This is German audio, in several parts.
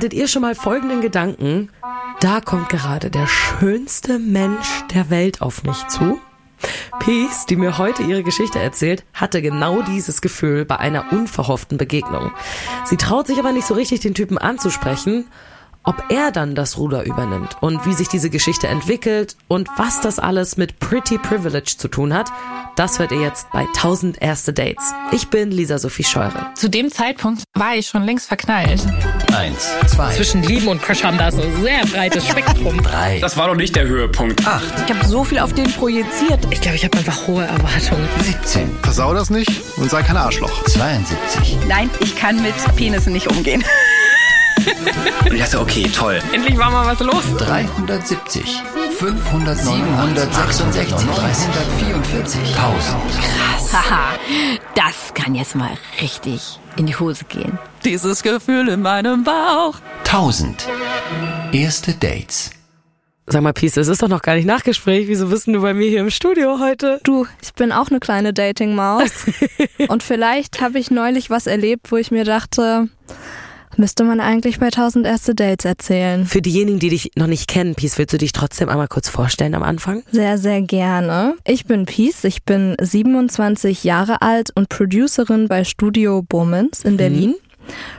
Hattet ihr schon mal folgenden Gedanken? Da kommt gerade der schönste Mensch der Welt auf mich zu. Peace, die mir heute ihre Geschichte erzählt, hatte genau dieses Gefühl bei einer unverhofften Begegnung. Sie traut sich aber nicht so richtig, den Typen anzusprechen ob er dann das Ruder übernimmt und wie sich diese Geschichte entwickelt und was das alles mit Pretty Privilege zu tun hat, das hört ihr jetzt bei 1000 erste Dates. Ich bin Lisa Sophie Scheure. Zu dem Zeitpunkt war ich schon längst verknallt. Eins, zwei. Zwischen Lieben und Crush haben da so ein sehr breites Spektrum. Drei. Das war doch nicht der Höhepunkt. Acht. Ich habe so viel auf den projiziert. Ich glaube, ich habe einfach hohe Erwartungen. 17. Versau das nicht und sei kein Arschloch. 72. Nein, ich kann mit Penissen nicht umgehen. Und ich dachte, okay, toll. Endlich war mal was los. 370. 500, 766, 344, 1000. Haha, das kann jetzt mal richtig in die Hose gehen. Dieses Gefühl in meinem Bauch. 1000. Erste Dates. Sag mal, Peace, es ist doch noch gar nicht Nachgespräch. Wieso bist du bei mir hier im Studio heute? Du, ich bin auch eine kleine Dating-Maus. und vielleicht habe ich neulich was erlebt, wo ich mir dachte, müsste man eigentlich bei 1000 erste Dates erzählen. Für diejenigen, die dich noch nicht kennen, Peace, willst du dich trotzdem einmal kurz vorstellen am Anfang? Sehr, sehr gerne. Ich bin Peace, ich bin 27 Jahre alt und Producerin bei Studio Bowmans in Berlin.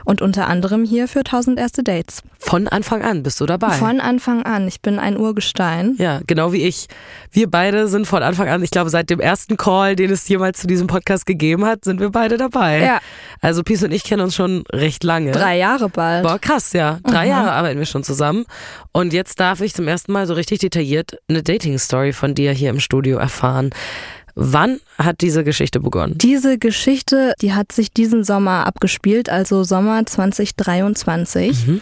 Und unter anderem hier für 1000 erste Dates. Von Anfang an bist du dabei. Von Anfang an. Ich bin ein Urgestein. ja, genau wie ich. Wir beide sind von Anfang an, ich glaube, seit dem ersten Call, den es jemals zu diesem Podcast gegeben hat, sind wir beide dabei. Ja. Also Peace und ich kennen uns schon recht lange. Drei Jahre bald. Boah, krass, ja. Drei Jahre arbeiten wir schon zusammen. Und jetzt darf ich zum ersten Mal so richtig detailliert eine Dating-Story von dir hier im Studio erfahren. Wann hat diese Geschichte begonnen? Diese Geschichte, die hat sich diesen Sommer abgespielt, also Sommer 2023.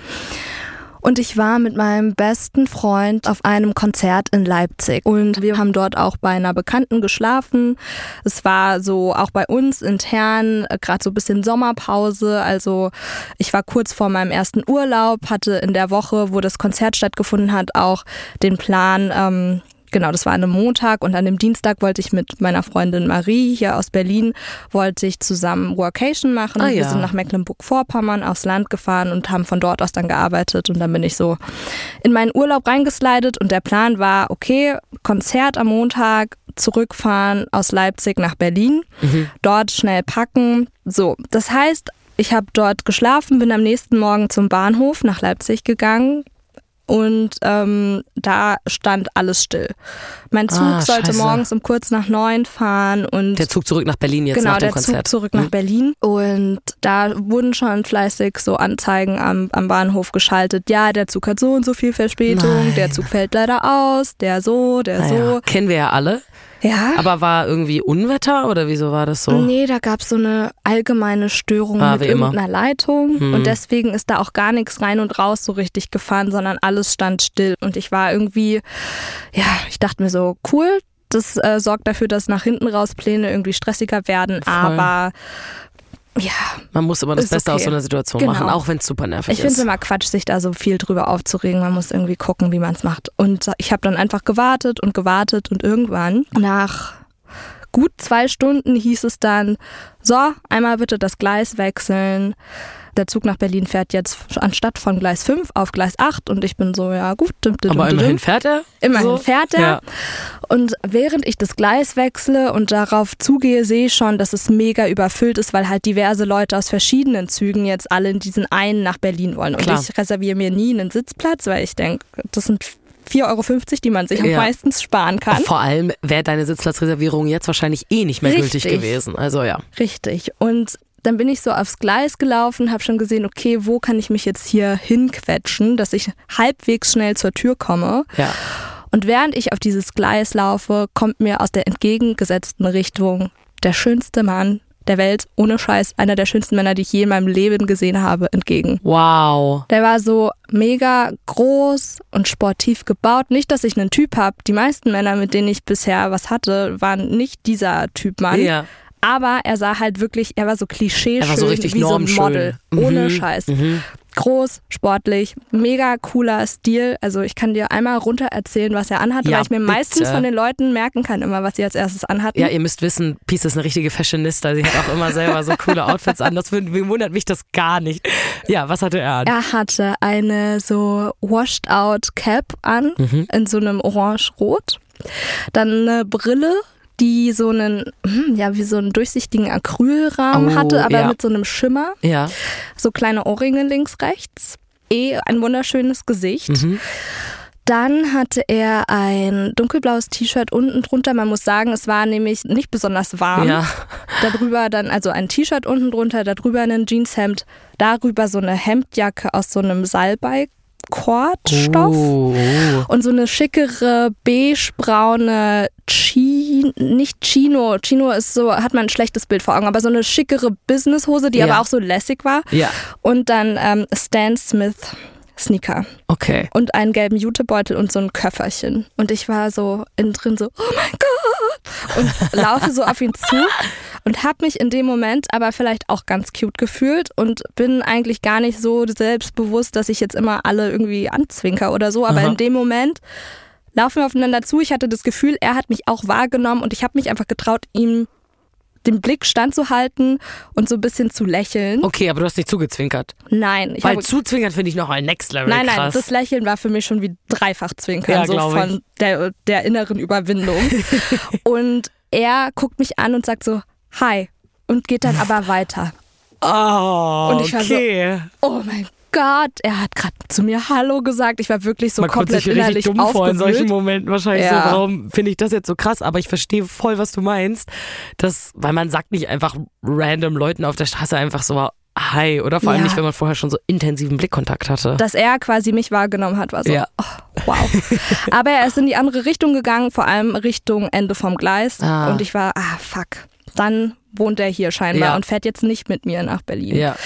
Und ich war mit meinem besten Freund auf einem Konzert in Leipzig. Und wir haben dort auch bei einer Bekannten geschlafen. Es war so auch bei uns intern gerade so ein bisschen Sommerpause. Also ich war kurz vor meinem ersten Urlaub, hatte in der Woche, wo das Konzert stattgefunden hat, auch den Plan, ähm, Genau, das war an einem Montag und an dem Dienstag wollte ich mit meiner Freundin Marie hier aus Berlin, wollte ich zusammen Workation machen. Ah, Wir ja. sind nach Mecklenburg-Vorpommern aufs Land gefahren und haben von dort aus dann gearbeitet und dann bin ich so in meinen Urlaub reingeslidet und der Plan war, okay, Konzert am Montag, zurückfahren aus Leipzig nach Berlin, dort schnell packen. So, das heißt, ich habe dort geschlafen, bin am nächsten Morgen zum Bahnhof nach Leipzig gegangen, und ähm, da stand alles still. Mein Zug Ah, sollte scheiße. morgens um kurz nach neun fahren und Der Zug zurück nach Berlin jetzt genau nach dem der Konzert. Zug zurück nach Berlin und da wurden schon fleißig so Anzeigen am, am Bahnhof geschaltet. Ja, der Zug hat so und so viel Verspätung, Nein. der Zug fällt leider aus, der so, der Naja, so. kennen wir ja alle. Ja. Aber war irgendwie Unwetter oder wieso war das so? Nee, da gab es so eine allgemeine Störung Ah, mit immer. irgendeiner Leitung Hm. und deswegen ist da auch gar nichts rein und raus so richtig gefahren, sondern alles stand still und ich war irgendwie, ja, ich dachte mir so, cool, das äh, sorgt dafür, dass nach hinten raus Pläne irgendwie stressiger werden, aber ja, Man muss immer das Beste aus okay. so einer Situation Genau. machen, auch wenn es super nervig ich finde ist. es immer Quatsch, sich da so viel drüber aufzuregen. Man muss irgendwie gucken, wie man es macht. Und ich habe dann einfach gewartet und gewartet und irgendwann nach gut zwei Stunden hieß es dann, so, einmal bitte das Gleis wechseln. Der Zug nach Berlin fährt jetzt anstatt von Gleis 5 auf Gleis 8 und ich bin so, ja gut. Dim, dim, Aber dim, immerhin fährt er. Immerhin so. fährt er. Ja. Und während ich das Gleis wechsle und darauf zugehe, sehe ich schon, dass es mega überfüllt ist, weil halt diverse Leute aus verschiedenen Zügen jetzt alle in diesen einen nach Berlin wollen. Und Klar. ich reserviere mir nie einen Sitzplatz, weil ich denke, das sind 4,50 Euro, die man sich am Ja. meistens sparen kann. Vor allem wäre deine Sitzplatzreservierung jetzt wahrscheinlich eh nicht mehr gültig Richtig. gewesen. Also ja. Richtig. Und dann bin ich so aufs Gleis gelaufen, habe schon gesehen, okay, wo kann ich mich jetzt hier hinquetschen, dass ich halbwegs schnell zur Tür komme. Ja. Und während ich auf dieses Gleis laufe, kommt mir aus der entgegengesetzten Richtung der schönste Mann der Welt, ohne Scheiß, einer der schönsten Männer, die ich je in meinem Leben gesehen habe, entgegen. Wow. Der war so mega groß und sportiv gebaut. Nicht, dass ich einen Typ habe. Die meisten Männer, mit denen ich bisher was hatte, waren nicht dieser Typ Mann. Ja. Aber er sah halt wirklich, er war so klischee war so richtig wie so ein. Model. Mhm. Ohne Scheiß. Mhm. Groß, sportlich, mega cooler Stil. Also ich kann dir einmal runter erzählen, was er anhatte, Ja, weil ich mir bitte. meistens von den Leuten merken kann immer, was sie als erstes anhatten. Ja, ihr müsst wissen, Peace ist eine richtige Fashionista. Sie hat auch immer selber so coole Outfits an. Das wundert mich das gar nicht. Ja, was hatte er an? Er hatte eine so washed out Cap an Mhm. in so einem orange-rot. Dann eine Brille, die so einen, hm, ja, wie so einen durchsichtigen Acrylrahmen Oh, hatte, aber ja. mit so einem Schimmer. Ja. So kleine Ohrringe links, rechts. Eh ein wunderschönes Gesicht. Mhm. Dann hatte er ein dunkelblaues T-Shirt unten drunter. Man muss sagen, es war nämlich nicht besonders warm. Ja. Darüber dann also ein T-Shirt unten drunter, darüber ein Jeanshemd, darüber so eine Hemdjacke aus so einem Salbei-Kordstoff. Oh. Und so eine schickere beigebraune Chi nicht Chino. Chino ist so, hat man ein schlechtes Bild vor Augen, aber so eine schickere Businesshose, die Ja. aber auch so lässig war. Ja. Und dann ähm, Stan Smith Sneaker Okay. und einen gelben Jutebeutel und so ein Köfferchen. Und ich war so innen drin so, oh mein Gott! Und laufe so auf ihn zu und habe mich in dem Moment aber vielleicht auch ganz cute gefühlt und bin eigentlich gar nicht so selbstbewusst, dass ich jetzt immer alle irgendwie anzwinker oder so. Aber Aha. in dem Moment laufen wir aufeinander zu. Ich hatte das Gefühl, er hat mich auch wahrgenommen und ich habe mich einfach getraut, ihm den Blick standzuhalten und so ein bisschen zu lächeln. Okay, aber du hast nicht zugezwinkert. Nein, ich Weil habe zuzwinkern finde ich noch mal next level Nein, nein, krass. das Lächeln war für mich schon wie dreifach zwinkern, Ja, so von der, der inneren Überwindung. und er guckt mich an und sagt so, hi. Und geht dann aber weiter. oh, Und ich war so- okay. Oh mein Gott, er hat gerade zu mir Hallo gesagt. Ich war wirklich so Man komplett sich richtig innerlich dumm vor in solchen. Momenten wahrscheinlich Ja. so. Warum finde ich das jetzt so krass? Aber ich verstehe voll, was du meinst. Das, weil man sagt nicht einfach random Leuten auf der Straße einfach so Hi. Oder vor allem Ja. nicht, wenn man vorher schon so intensiven Blickkontakt hatte. Dass er quasi mich wahrgenommen hat, war so, Ja. oh, wow. Aber er ist in die andere Richtung gegangen, vor allem Richtung Ende vom Gleis. Ah. Und ich war, ah, fuck. Dann wohnt er hier scheinbar Ja. und fährt jetzt nicht mit mir nach Berlin. ja.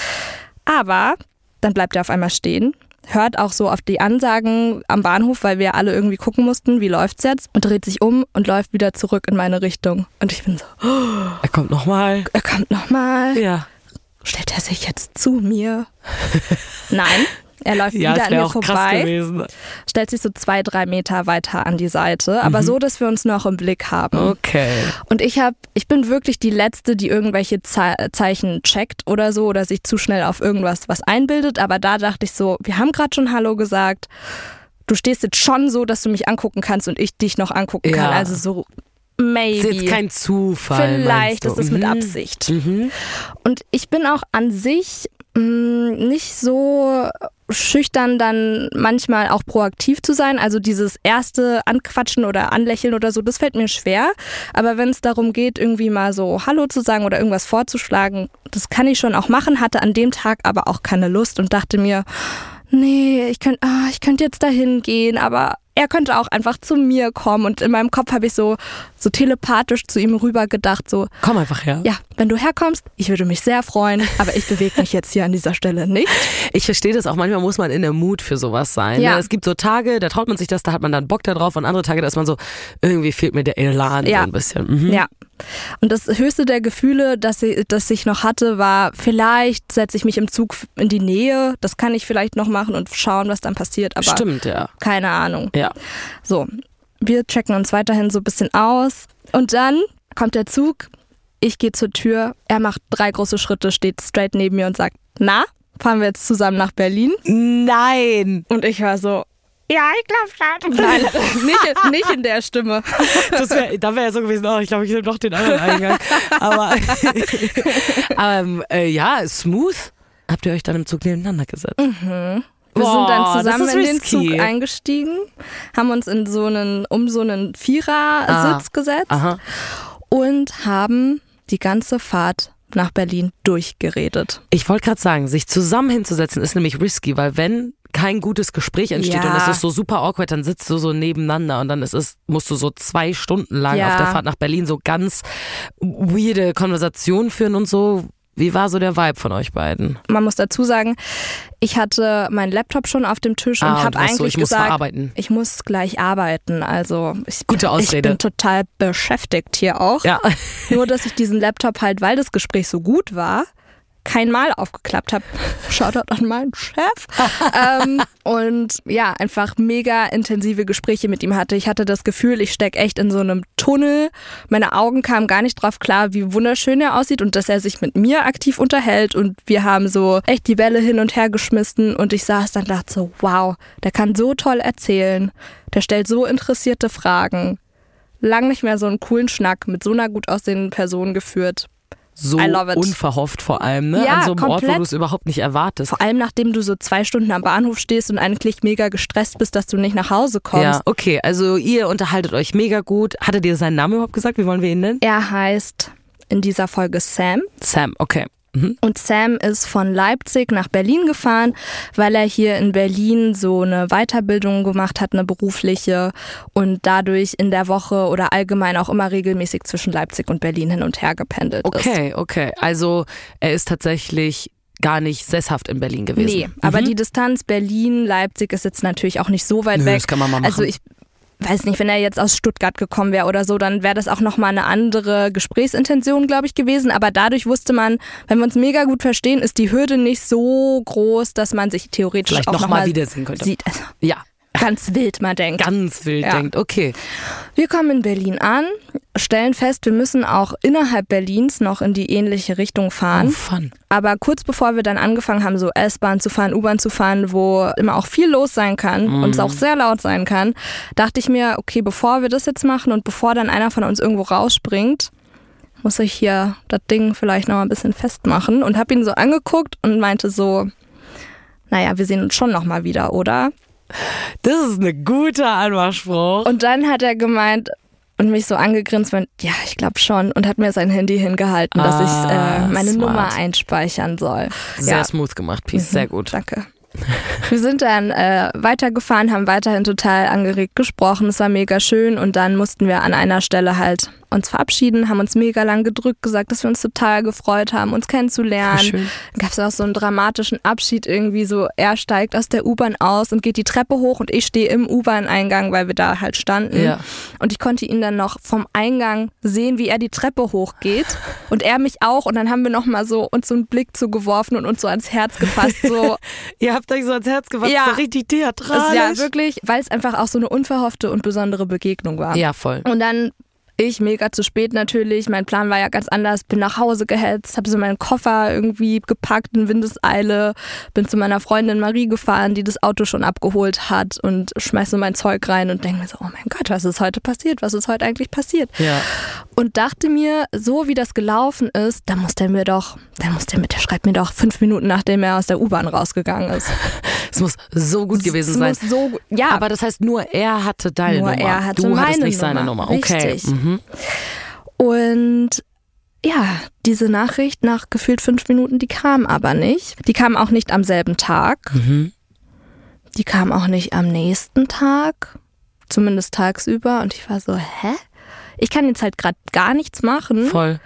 Aber dann bleibt er auf einmal stehen, hört auch so auf die Ansagen am Bahnhof, weil wir alle irgendwie gucken mussten, wie läuft's jetzt, und dreht sich um und läuft wieder zurück in meine Richtung. Und ich bin so, Er kommt nochmal. er kommt nochmal. Ja. Stellt er sich jetzt zu mir? Nein. Er läuft Ja, wieder an mir vorbei, stellt sich so zwei, drei Meter weiter an die Seite, aber so, dass wir uns noch im Blick haben. Okay. Und ich habe, ich bin wirklich die Letzte, die irgendwelche Ze Zeichen checkt oder so oder sich zu schnell auf irgendwas was einbildet. Aber da dachte ich so, wir haben gerade schon Hallo gesagt. Du stehst jetzt schon so, dass du mich angucken kannst und ich dich noch angucken kann. Ja. Also so maybe. Ist jetzt kein Zufall. Vielleicht ist es mit Mhm. Absicht. Mhm. Und ich bin auch an sich mh, nicht so schüchtern, dann manchmal auch proaktiv zu sein. Also dieses erste Anquatschen oder Anlächeln oder so, das fällt mir schwer. Aber wenn es darum geht, irgendwie mal so Hallo zu sagen oder irgendwas vorzuschlagen, das kann ich schon auch machen, hatte an dem Tag aber auch keine Lust und dachte mir, nee, ich könnte ah, ich könnte jetzt dahin gehen, aber er könnte auch einfach zu mir kommen. Und in meinem Kopf habe ich so, so telepathisch zu ihm rüber gedacht, so, Komm einfach her. ja, wenn du herkommst, ich würde mich sehr freuen, aber ich bewege mich jetzt hier an dieser Stelle nicht. Ich verstehe das auch. Manchmal muss man in der Mut für sowas sein. Ja. Ne? Es gibt so Tage, da traut man sich das, da hat man dann Bock drauf. Und andere Tage, da ist man so, irgendwie fehlt mir der Elan Ja. so ein bisschen. Mhm. Ja. Und das höchste der Gefühle, das ich, das ich noch hatte, war, vielleicht setze ich mich im Zug in die Nähe. Das kann ich vielleicht noch machen und schauen, was dann passiert. Aber Stimmt, ja. keine Ahnung. Ja. So, wir checken uns weiterhin so ein bisschen aus. Und dann kommt der Zug. Ich gehe zur Tür. Er macht drei große Schritte, steht straight neben mir und sagt, na, fahren wir jetzt zusammen nach Berlin? Nein! Und ich war so, ja, ich glaube schon. Nein, nicht, nicht in der Stimme. Das wär, da wäre ja so gewesen, oh, ich glaube, ich nehme doch den anderen Eingang. Aber ähm, äh, ja, smooth. Habt ihr euch dann im Zug nebeneinander gesetzt? Wir Boah, sind dann zusammen in den. Zug eingestiegen, haben uns in so einen, um so einen Vierersitz gesetzt Ah. Aha. und haben die ganze Fahrt nach Berlin durchgeredet. Ich wollte gerade sagen, sich zusammen hinzusetzen ist nämlich risky, weil wenn kein gutes Gespräch entsteht Ja. und es ist so super awkward, dann sitzt du so nebeneinander und dann ist es, musst du so zwei Stunden lang Ja. auf der Fahrt nach Berlin so ganz weirde Konversationen führen und so. Wie war so der Vibe von euch beiden? Man muss dazu sagen, ich hatte meinen Laptop schon auf dem Tisch und Ah, habe warst so, eigentlich ich muss gesagt, verarbeiten. ich muss gleich arbeiten. Also ich, Gute ich Ausrede. bin total beschäftigt hier auch. Ja. Nur, dass ich diesen Laptop halt, weil das Gespräch so gut war, kein Mal aufgeklappt habe. Shoutout an meinen Chef. ähm, und ja, einfach mega intensive Gespräche mit ihm hatte. Ich hatte das Gefühl, ich stecke echt in so einem Tunnel. Meine Augen kamen gar nicht drauf klar, wie wunderschön er aussieht und dass er sich mit mir aktiv unterhält. Und wir haben so echt die Bälle hin und her geschmissen und ich saß dann und dachte so, wow, der kann so toll erzählen. Der stellt so interessierte Fragen. Lang nicht mehr so einen coolen Schnack mit so einer gut aussehenden Person geführt. So unverhofft vor allem, ne? Ja, An so einem Ort, wo komplett. du es überhaupt nicht erwartest. Vor allem nachdem du so zwei Stunden am Bahnhof stehst und eigentlich mega gestresst bist, dass du nicht nach Hause kommst. Ja, okay, also ihr unterhaltet euch mega gut. Hattet ihr seinen Namen überhaupt gesagt? Wie wollen wir ihn nennen? Er heißt in dieser Folge Sam. Sam, okay. Mhm. Und Sam ist von Leipzig nach Berlin gefahren, weil er hier in Berlin so eine Weiterbildung gemacht hat, eine berufliche und dadurch in der Woche oder allgemein auch immer regelmäßig zwischen Leipzig und Berlin hin und her gependelt ist. Okay, okay. Also er ist tatsächlich gar nicht sesshaft in Berlin gewesen. Nee, aber die Distanz Berlin-Leipzig ist jetzt natürlich auch nicht so weit Nö, weg. das kann man mal machen. Also ich weiß nicht, wenn er jetzt aus Stuttgart gekommen wäre oder so, dann wäre das auch nochmal eine andere Gesprächsintention, glaube ich, gewesen. Aber dadurch wusste man, wenn wir uns mega gut verstehen, ist die Hürde nicht so groß, dass man sich theoretisch Vielleicht auch noch noch mal wiedersehen könnte. Sieht. Also Ja, ganz wild mal denkt. ganz wild Ja. denkt. Okay. Wir kommen in Berlin an, stellen fest, wir müssen auch innerhalb Berlins noch in die ähnliche Richtung Oh, fahren. fun. Aber kurz bevor wir dann angefangen haben, so S-Bahn zu fahren, U-Bahn zu fahren, wo immer auch viel los sein kann und es auch sehr laut sein kann, dachte ich mir, okay, bevor wir das jetzt machen und bevor dann einer von uns irgendwo rausspringt, muss ich hier das Ding vielleicht noch mal ein bisschen festmachen und habe ihn so angeguckt und meinte so, naja, wir sehen uns schon noch mal wieder, oder? Das ist ein guter Anmachspruch. Und dann hat er gemeint und mich so angegrinst, meint, ja, ich glaube schon und hat mir sein Handy hingehalten, dass ich Ah, äh, meine smart. Nummer einspeichern soll. Sehr ja. smooth gemacht, Peace. Sehr gut. Danke. Wir sind dann äh, weitergefahren, haben weiterhin total angeregt gesprochen. Es war mega schön und dann mussten wir an einer Stelle halt uns verabschieden, haben uns mega lang gedrückt, gesagt, dass wir uns total gefreut haben, uns kennenzulernen. Gab es auch so einen dramatischen Abschied irgendwie so, er steigt aus der U-Bahn aus und geht die Treppe hoch und ich stehe im U-Bahn-Eingang, weil wir da halt standen. Ja. Und ich konnte ihn dann noch vom Eingang sehen, wie er die Treppe hochgeht und er mich auch und dann haben wir nochmal so uns so einen Blick zugeworfen und uns so ans Herz gefasst, so Ihr habt euch so ans Herz gefasst. Ja. Richtig theatralisch. ja wirklich, weil es einfach auch so eine unverhoffte und besondere Begegnung war. Ja, voll. Und dann ich mega zu spät natürlich. Mein Plan war ja ganz anders. Bin nach Hause gehetzt, habe so meinen Koffer irgendwie gepackt in Windeseile, bin zu meiner Freundin Marie gefahren, die das Auto schon abgeholt hat und schmeiß so mein Zeug rein und denke mir so, oh mein Gott, was ist heute passiert? Was ist heute eigentlich passiert? Ja. Und dachte mir, so wie das gelaufen ist, da muss der mir doch, der muss der mit, der schreibt mir doch fünf Minuten nachdem er aus der U-Bahn rausgegangen ist. Es muss so gut gewesen Es sein. muss so, ja, Aber das heißt, nur er hatte deine Nur Nummer. er hatte du hattest nicht seine Nummer. Nummer. Okay. Richtig. Mhm. Und ja, diese Nachricht nach gefühlt fünf Minuten, die kam aber nicht. Die kam auch nicht am selben Tag. Mhm. Die kam auch nicht am nächsten Tag. Zumindest tagsüber. Und ich war so, hä? Ich kann jetzt halt gerade gar nichts machen. Voll.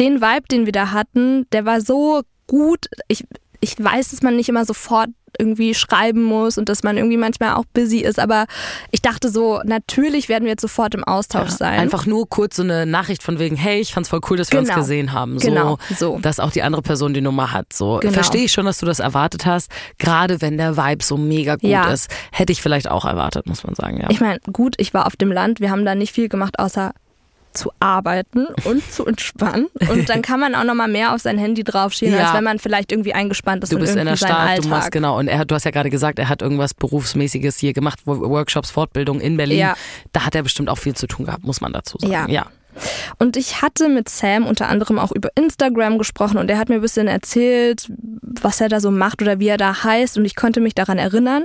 Den Vibe, den wir da hatten, der war so gut. Ich, ich weiß, dass man nicht immer sofort irgendwie schreiben muss und dass man irgendwie manchmal auch busy ist, aber ich dachte so, natürlich werden wir jetzt sofort im Austausch sein. Einfach nur kurz so eine Nachricht von wegen, hey, ich fand's voll cool, dass wir uns Genau. gesehen haben. So, Genau, so. Dass auch die andere Person die Nummer hat. So Genau. verstehe ich schon, dass du das erwartet hast. Gerade wenn der Vibe so mega gut Ja. ist, hätte ich vielleicht auch erwartet, muss man sagen. Ja. Ich meine, gut, ich war auf dem Land, wir haben da nicht viel gemacht, außer zu arbeiten und zu entspannen. Und dann kann man auch nochmal mehr auf sein Handy draufschieben, Ja. als wenn man vielleicht irgendwie eingespannt ist Du bist in der Stadt, du machst genau. Und er hat, du hast ja gerade gesagt, er hat irgendwas berufsmäßiges hier gemacht, Wo- Workshops, Fortbildung in Berlin. Ja. Da hat er bestimmt auch viel zu tun gehabt, muss man dazu sagen. Ja. ja. Und ich hatte mit Sam unter anderem auch über Instagram gesprochen und er hat mir ein bisschen erzählt, was er da so macht oder wie er da heißt und ich konnte mich daran erinnern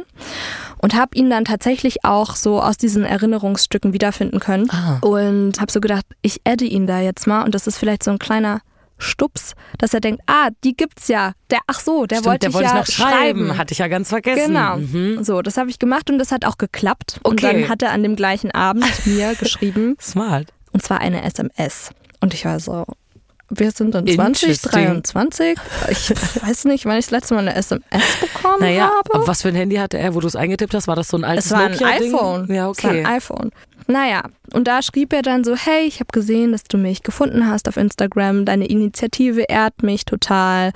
und habe ihn dann tatsächlich auch so aus diesen Erinnerungsstücken wiederfinden können Ah. und habe so gedacht, ich adde ihn da jetzt mal und das ist vielleicht so ein kleiner Stups, dass er denkt, ah, die gibt's ja. Der, ach so, der Stimmt, wollte der ich wollte ja noch schreiben. Hatte ich ja ganz vergessen. Genau. Mhm. So, das habe ich gemacht und das hat auch geklappt. Und Okay. dann hat er an dem gleichen Abend mir geschrieben, Smart. Und zwar eine SMS. Und ich war so, wir sind in Interesting. 2023. Ich weiß nicht, wann ich das letzte Mal eine SMS bekommen Naja, habe. aber was für ein Handy hatte er, wo du es eingetippt hast? War das so ein altes Es war ein Nokia-Ding? iPhone. Ja, Es war okay. ein iPhone. Naja, und da schrieb er dann so, hey, ich habe gesehen, dass du mich gefunden hast auf Instagram. Deine Initiative ehrt mich total.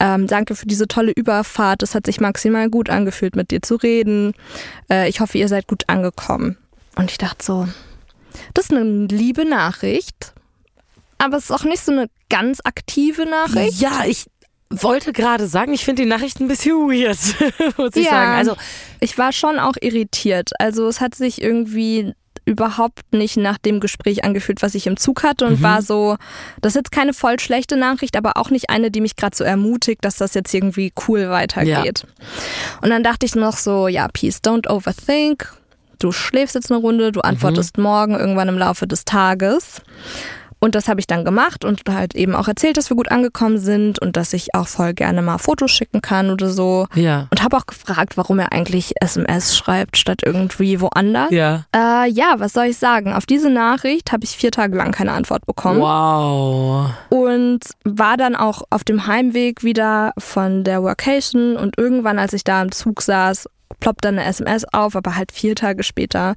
Ähm, danke für diese tolle Überfahrt. Es hat sich maximal gut angefühlt, mit dir zu reden. Äh, ich hoffe, ihr seid gut angekommen. Und ich dachte so, das ist eine liebe Nachricht, aber es ist auch nicht so eine ganz aktive Nachricht. Ja, ich wollte gerade sagen, ich finde die Nachricht ein bisschen weird, muss ich Ja. sagen. Also, Ich war schon auch irritiert. Also es hat sich irgendwie überhaupt nicht nach dem Gespräch angefühlt, was ich im Zug hatte und war so, das ist jetzt keine voll schlechte Nachricht, aber auch nicht eine, die mich gerade so ermutigt, dass das jetzt irgendwie cool weitergeht. Und dann dachte ich noch so, ja, peace, don't overthink. Du schläfst jetzt eine Runde, du antwortest morgen irgendwann im Laufe des Tages. Und das habe ich dann gemacht und halt eben auch erzählt, dass wir gut angekommen sind und dass ich auch voll gerne mal Fotos schicken kann oder so. ja. Und habe auch gefragt, warum er eigentlich SMS schreibt statt irgendwie woanders. Ja. Äh, ja, was soll ich sagen? Auf diese Nachricht habe ich vier Tage lang keine Antwort bekommen Wow. und war dann auch auf dem Heimweg wieder von der Workation und irgendwann, als ich da im Zug saß, ploppt dann eine SMS auf, aber halt vier Tage später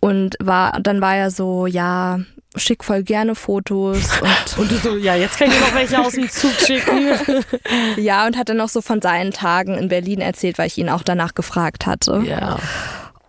und war dann war er so, ja, schick voll gerne Fotos und Und du so, ja, jetzt kann ich noch welche aus dem Zug schicken. ja und hat dann noch so von seinen Tagen in Berlin erzählt, weil ich ihn auch danach gefragt hatte. ja.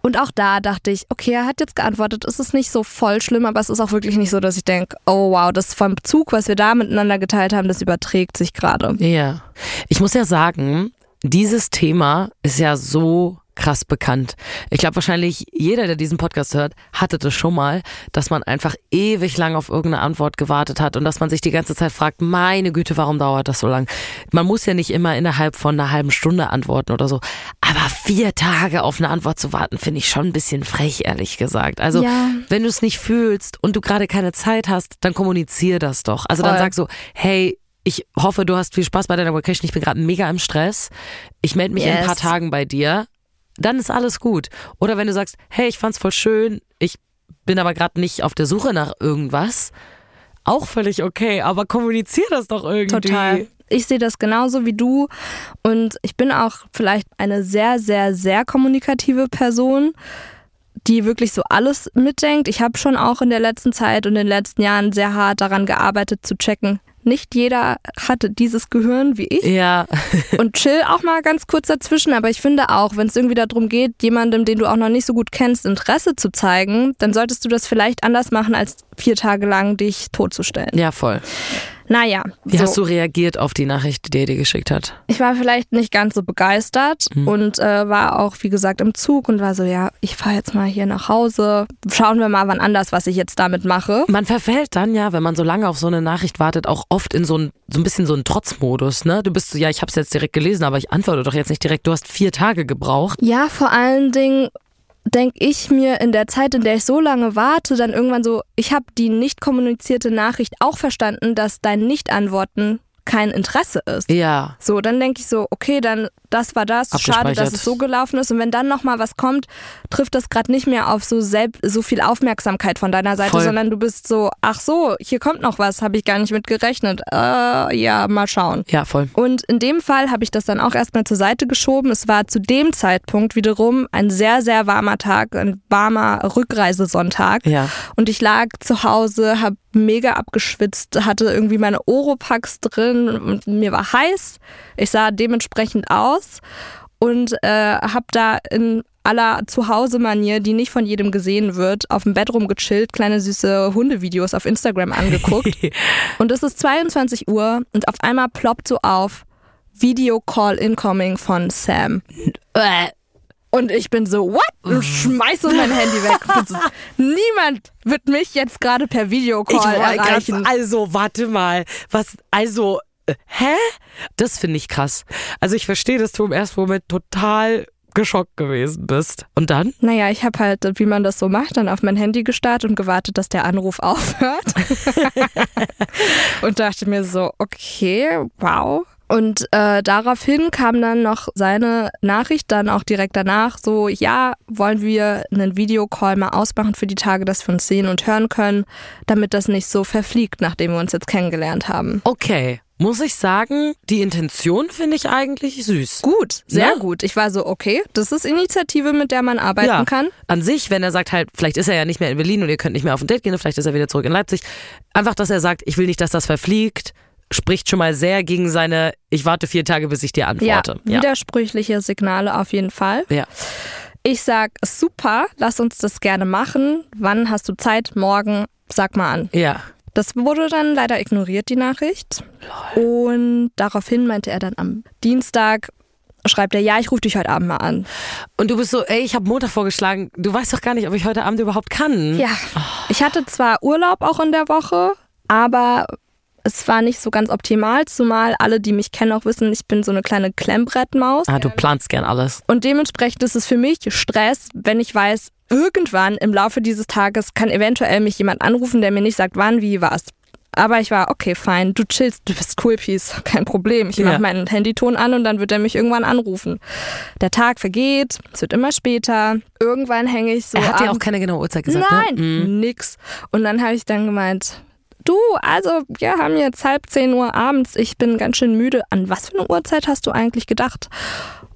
Und auch da dachte ich, okay, er hat jetzt geantwortet, es ist nicht so voll schlimm, aber es ist auch wirklich nicht so, dass ich denke, oh wow, das vom Zug, was wir da miteinander geteilt haben, das überträgt sich gerade. Ja. Ich muss ja sagen, dieses Thema ist ja so krass bekannt. Ich glaube wahrscheinlich jeder, der diesen Podcast hört, hatte das schon mal, dass man einfach ewig lang auf irgendeine Antwort gewartet hat und dass man sich die ganze Zeit fragt, meine Güte, warum dauert das so lang? Man muss ja nicht immer innerhalb von einer halben Stunde antworten oder so, aber vier Tage auf eine Antwort zu warten, finde ich schon ein bisschen frech, ehrlich gesagt. Also Ja. wenn du es nicht fühlst und du gerade keine Zeit hast, dann kommunizier das doch. Also dann Voll. sag so, hey, ich hoffe, du hast viel Spaß bei deiner Vacation. Ich bin gerade mega im Stress. Ich melde mich in ein Yes. paar Tagen bei dir. Dann ist alles gut. Oder wenn du sagst, hey, ich fand's voll schön, ich bin aber gerade nicht auf der Suche nach irgendwas, auch völlig okay, aber kommunizier das doch irgendwie. Total. Ich sehe das genauso wie du und ich bin auch vielleicht eine sehr, sehr, sehr kommunikative Person, die wirklich so alles mitdenkt. Ich habe schon auch in der letzten Zeit und in den letzten Jahren sehr hart daran gearbeitet zu checken. Nicht jeder hatte dieses Gehirn wie ich Ja, und chill auch mal ganz kurz dazwischen. Aber ich finde auch, wenn es irgendwie darum geht, jemandem, den du auch noch nicht so gut kennst, Interesse zu zeigen, dann solltest du das vielleicht anders machen, als vier Tage lang dich totzustellen. ja, voll. Naja, Wie so. hast du reagiert auf die Nachricht, die er dir geschickt hat? ich war vielleicht nicht ganz so begeistert Mhm. und äh, war auch, wie gesagt, im Zug und war so, ja, ich fahre jetzt mal hier nach Hause. Schauen wir mal wann anders, was ich jetzt damit mache. Man verfällt dann ja, wenn man so lange auf so eine Nachricht wartet, auch oft in so ein, so ein bisschen so einen Trotzmodus, ne? Du bist so, ja, ich hab's jetzt direkt gelesen, aber ich antworte doch jetzt nicht direkt. Du hast vier Tage gebraucht. Ja, vor allen Dingen denke ich mir in der Zeit, in der ich so lange warte, dann irgendwann so, ich habe die nicht kommunizierte Nachricht auch verstanden, dass dein Nicht-Antworten kein Interesse ist. Ja. So, dann denke ich so, okay, dann das war das. Schade, dass es so gelaufen ist. Und wenn dann noch mal was kommt, trifft das gerade nicht mehr auf so selbst so viel Aufmerksamkeit von deiner Seite, Voll. sondern du bist so, ach so, hier kommt noch was, habe ich gar nicht mit gerechnet. Äh, ja, mal schauen. Ja, voll. Und in dem Fall habe ich das dann auch erstmal zur Seite geschoben. Es war zu dem Zeitpunkt wiederum ein sehr, sehr warmer Tag, ein warmer Rückreisesonntag. Ja. Und ich lag zu Hause, habe mega abgeschwitzt, hatte irgendwie meine Oropax drin und mir war heiß. Ich sah dementsprechend aus und äh, habe da in aller Zuhause-Manier, die nicht von jedem gesehen wird, auf dem Bett rumgechillt, kleine süße Hundevideos auf Instagram angeguckt. und es ist 22 Uhr und auf einmal ploppt so auf Video Call Incoming von Sam. Und ich bin so, what? Und schmeiße mein Handy weg. Niemand wird mich jetzt gerade per Videocall erreichen. grad- also, warte mal. Was, also, äh, hä? Das finde ich krass. Also, ich verstehe, dass du im ersten Moment total geschockt gewesen bist. Und dann? Naja, ich habe halt, wie man das so macht, dann auf mein Handy gestarrt und gewartet, dass der Anruf aufhört. und dachte mir so, okay, wow. Und äh, daraufhin kam dann noch seine Nachricht, dann auch direkt danach, so, ja, wollen wir einen Videocall mal ausmachen für die Tage, dass wir uns sehen und hören können, damit das nicht so verfliegt, nachdem wir uns jetzt kennengelernt haben. Okay. muss ich sagen, die Intention finde ich eigentlich süß. Gut, sehr Ne? gut. Ich war so, okay, das ist Initiative, mit der man arbeiten ja, kann. An sich, wenn er sagt halt, vielleicht ist er ja nicht mehr in Berlin und ihr könnt nicht mehr auf ein Date gehen, vielleicht ist er wieder zurück in Leipzig. Einfach, dass er sagt, ich will nicht, dass das verfliegt, spricht schon mal sehr gegen seine, ich warte vier Tage, bis ich dir Ja, antworte. widersprüchliche Signale auf jeden Fall. ja. Ich sag, super, lass uns das gerne machen. Wann hast du Zeit? Morgen, sag mal an. Ja. Das wurde dann leider ignoriert, die Nachricht. Und daraufhin meinte er dann am Dienstag, schreibt er, ja, ich rufe dich heute Abend mal an. Und du bist so, ey, ich habe Montag vorgeschlagen, du weißt doch gar nicht, ob ich heute Abend überhaupt kann. Ja, ich hatte zwar Urlaub auch in der Woche, aber es war nicht so ganz optimal, zumal alle, die mich kennen, auch wissen, ich bin so eine kleine Klemmbrettmaus. Ah, du planst gern alles. Und dementsprechend ist es für mich Stress, wenn ich weiß, irgendwann im Laufe dieses Tages kann eventuell mich jemand anrufen, der mir nicht sagt, wann, wie, was. Aber ich war, okay, fein, du chillst, du bist cool, Peace, kein Problem. Ich Ja. mache meinen Handyton an und dann wird er mich irgendwann anrufen. Der Tag vergeht, es wird immer später. Irgendwann hänge ich so er hat dir auch keine genaue Uhrzeit gesagt, Nein, ne? Nix. Und dann habe ich dann gemeint, du, also wir haben jetzt halb zehn Uhr abends, ich bin ganz schön müde. An was für eine Uhrzeit hast du eigentlich gedacht?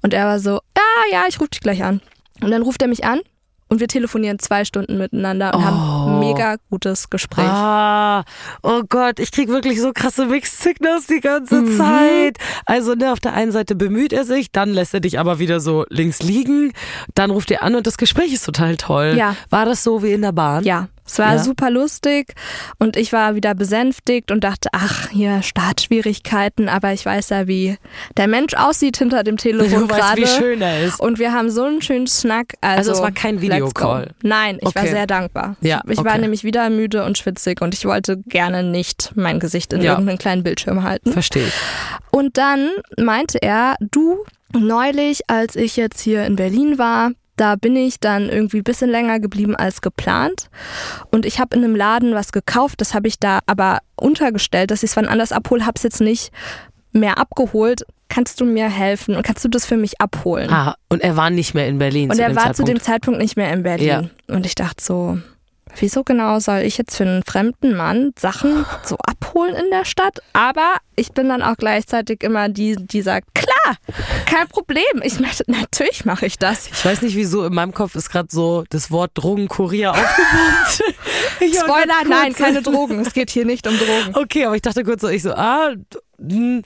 Und er war so, ja, ja, ich rufe dich gleich an. Und dann ruft er mich an und wir telefonieren zwei Stunden miteinander und haben ein mega gutes Gespräch. Ah, oh Gott, ich krieg wirklich so krasse Mixed Signals die ganze Mhm. Zeit. Also, ne, auf der einen Seite bemüht er sich, dann lässt er dich aber wieder so links liegen, dann ruft er an und das Gespräch ist total toll. Ja. War das so wie in der Bahn? Ja, es war Ja. super lustig und ich war wieder besänftigt und dachte, ach, hier Startschwierigkeiten, aber ich weiß ja, wie der Mensch aussieht hinter dem Telefon gerade. wie schön er ist. Und wir haben so einen schönen Snack. Also, Also es war kein Videocall? Nein, ich war Okay. sehr dankbar. Ja, ich war okay. nämlich wieder müde und schwitzig und ich wollte gerne nicht mein Gesicht in Ja. irgendeinen kleinen Bildschirm halten. Verstehe ich. Und dann meinte er, du, neulich, als ich jetzt hier in Berlin war, da bin ich dann irgendwie ein bisschen länger geblieben als geplant. Und ich habe in einem Laden was gekauft, das habe ich da aber untergestellt, dass ich es wann anders abhole, habe es jetzt nicht mehr abgeholt. Kannst du mir helfen und kannst du das für mich abholen? Ah, und er war nicht mehr in Berlin und er war Zeitpunkt. zu dem Zeitpunkt nicht mehr in Berlin. Ja. Und ich dachte so, wieso genau soll ich jetzt für einen fremden Mann Sachen so abholen in der Stadt? Aber ich bin dann auch gleichzeitig immer die, die sagt, klar, kein Problem. Ich möchte, natürlich mache ich das. ich weiß nicht wieso, in meinem Kopf ist gerade so das Wort Drogenkurier war Spoiler, nein, keine Drogen. Es geht hier nicht um Drogen. Okay, aber ich dachte kurz so, ich so, ah, hm,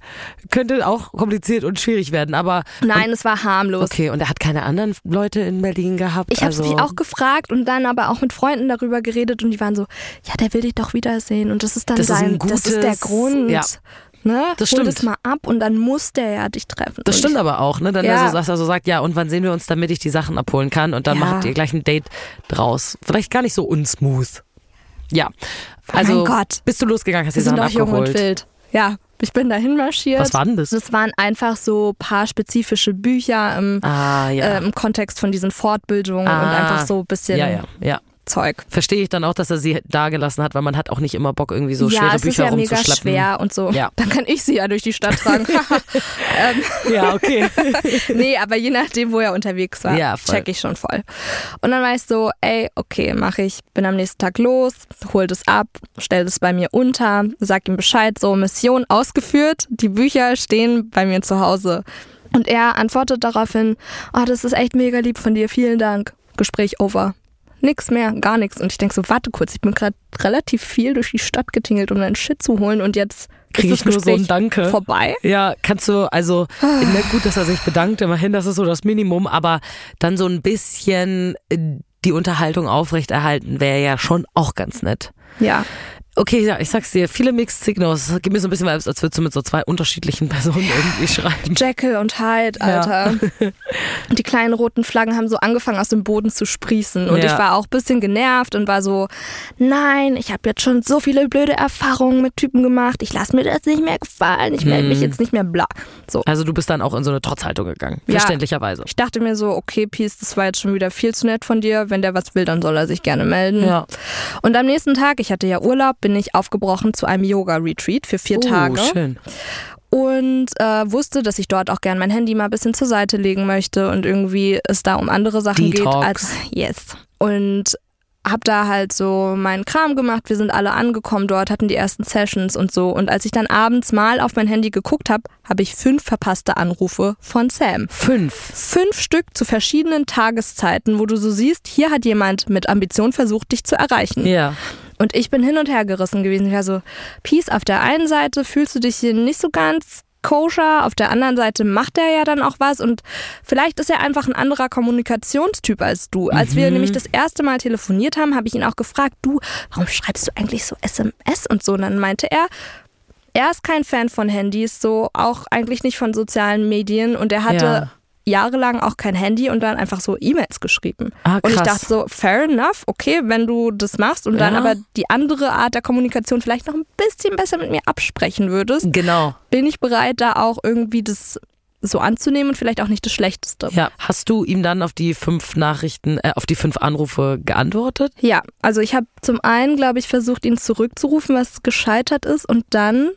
könnte auch kompliziert und schwierig werden, aber Nein, es war harmlos. okay, und er hat keine anderen Leute in Berlin gehabt. Ich habe also, sie auch gefragt und dann aber auch mit Freunden darüber geredet und die waren so, ja, der will dich doch wiedersehen und das ist dann Das ist sein, ein das ist der gutes- Grund. ja. Ne? Das Hol stimmt. das mal ab und dann muss der ja dich treffen. Das Und stimmt aber auch, ne? Dann Ja. also, dass er so sagt, ja, und wann sehen wir uns, damit ich die Sachen abholen kann und dann Ja. macht ihr gleich ein Date draus. Vielleicht gar nicht so unsmooth. Ja. Also mein Gott. bist du losgegangen, hast die Sachen doch jung und abgeholt. wild. Ja, ich bin dahin marschiert. Was war denn das? Das waren einfach so paar spezifische Bücher im, Ah, ja. äh, im Kontext von diesen Fortbildungen und Ah. einfach so ein bisschen ja, ja, ja. Zeug. Verstehe ich dann auch, dass er sie da gelassen hat, weil man hat auch nicht immer Bock, irgendwie so ja, schwere es ist Bücher ja mega schwer und so. Ja. Dann kann ich sie ja durch die Stadt tragen. Ja, okay. nee, aber je nachdem, wo er unterwegs war, Ja, voll. check ich schon voll. Und dann war ich so, ey, okay, mach ich. Bin am nächsten Tag los, hol das ab, stell das bei mir unter, sag ihm Bescheid, so Mission ausgeführt, die Bücher stehen bei mir zu Hause. Und er antwortet daraufhin, oh, das ist echt mega lieb von dir, vielen Dank. Gespräch over. Nix mehr, gar nichts. Und ich denk so, warte kurz, ich bin gerade relativ viel durch die Stadt getingelt, um deinen Shit zu holen und jetzt Krieg ist ich nur so ein Danke. vorbei. Ja, kannst du, also, ne, gut, dass er sich bedankt, immerhin, das ist so das Minimum, aber dann so ein bisschen äh, die Unterhaltung aufrechterhalten wäre ja schon auch ganz nett. Ja. Okay, ja, ich sag's dir, viele Mixed Signals. Gibt mir so ein bisschen Vibes, als würdest du mit so zwei unterschiedlichen Personen irgendwie schreiben. Jekyll und Hyde, Ja. Alter. Und die kleinen roten Flaggen haben so angefangen aus dem Boden zu sprießen. Und Ja. ich war auch ein bisschen genervt und war so, nein, ich habe jetzt schon so viele blöde Erfahrungen mit Typen gemacht. Ich lasse mir das nicht mehr gefallen. Ich melde mich Mhm. jetzt nicht mehr bla. So. Also du bist dann auch in so eine Trotzhaltung gegangen. Ja. Verständlicherweise. Ich dachte mir so, okay, Peace, das war jetzt schon wieder viel zu nett von dir. Wenn der was will, dann soll er sich gerne melden. Ja. Und am nächsten Tag, ich hatte ja Urlaub, bin ich aufgebrochen zu einem Yoga-Retreat für vier Oh, Tage. schön. und äh, wusste, dass ich dort auch gern mein Handy mal ein bisschen zur Seite legen möchte und irgendwie es da um andere Sachen Detox. geht als yes. Und hab da halt so meinen Kram gemacht. Wir sind alle angekommen dort, hatten die ersten Sessions und so. Und als ich dann abends mal auf mein Handy geguckt habe, habe ich fünf verpasste Anrufe von Sam. Fünf. Fünf Stück zu verschiedenen Tageszeiten, wo du so siehst, hier hat jemand mit Ambition versucht, dich zu erreichen. Ja. Und ich bin hin und her gerissen gewesen. Ich war so, Peace, auf der einen Seite fühlst du dich hier nicht so ganz koscher, auf der anderen Seite macht er ja dann auch was und vielleicht ist er einfach ein anderer Kommunikationstyp als du. Als wir nämlich das erste Mal telefoniert haben, habe ich ihn auch gefragt, du, warum schreibst du eigentlich so SMS und so? Und dann meinte er, er ist kein Fan von Handys, so auch eigentlich nicht von sozialen Medien und er hatte Ja. Jahrelang auch kein Handy und dann einfach so E-Mails geschrieben. Ah, und ich dachte so, fair enough, okay, wenn du das machst und dann Ja. aber die andere Art der Kommunikation vielleicht noch ein bisschen besser mit mir absprechen würdest, Genau. bin ich bereit, da auch irgendwie das so anzunehmen und vielleicht auch nicht das Schlechteste. Ja. Hast du ihm dann auf die fünf Nachrichten, äh, auf die fünf Anrufe geantwortet? Ja, also ich habe zum einen, glaube ich, versucht, ihn zurückzurufen, was gescheitert ist. Und dann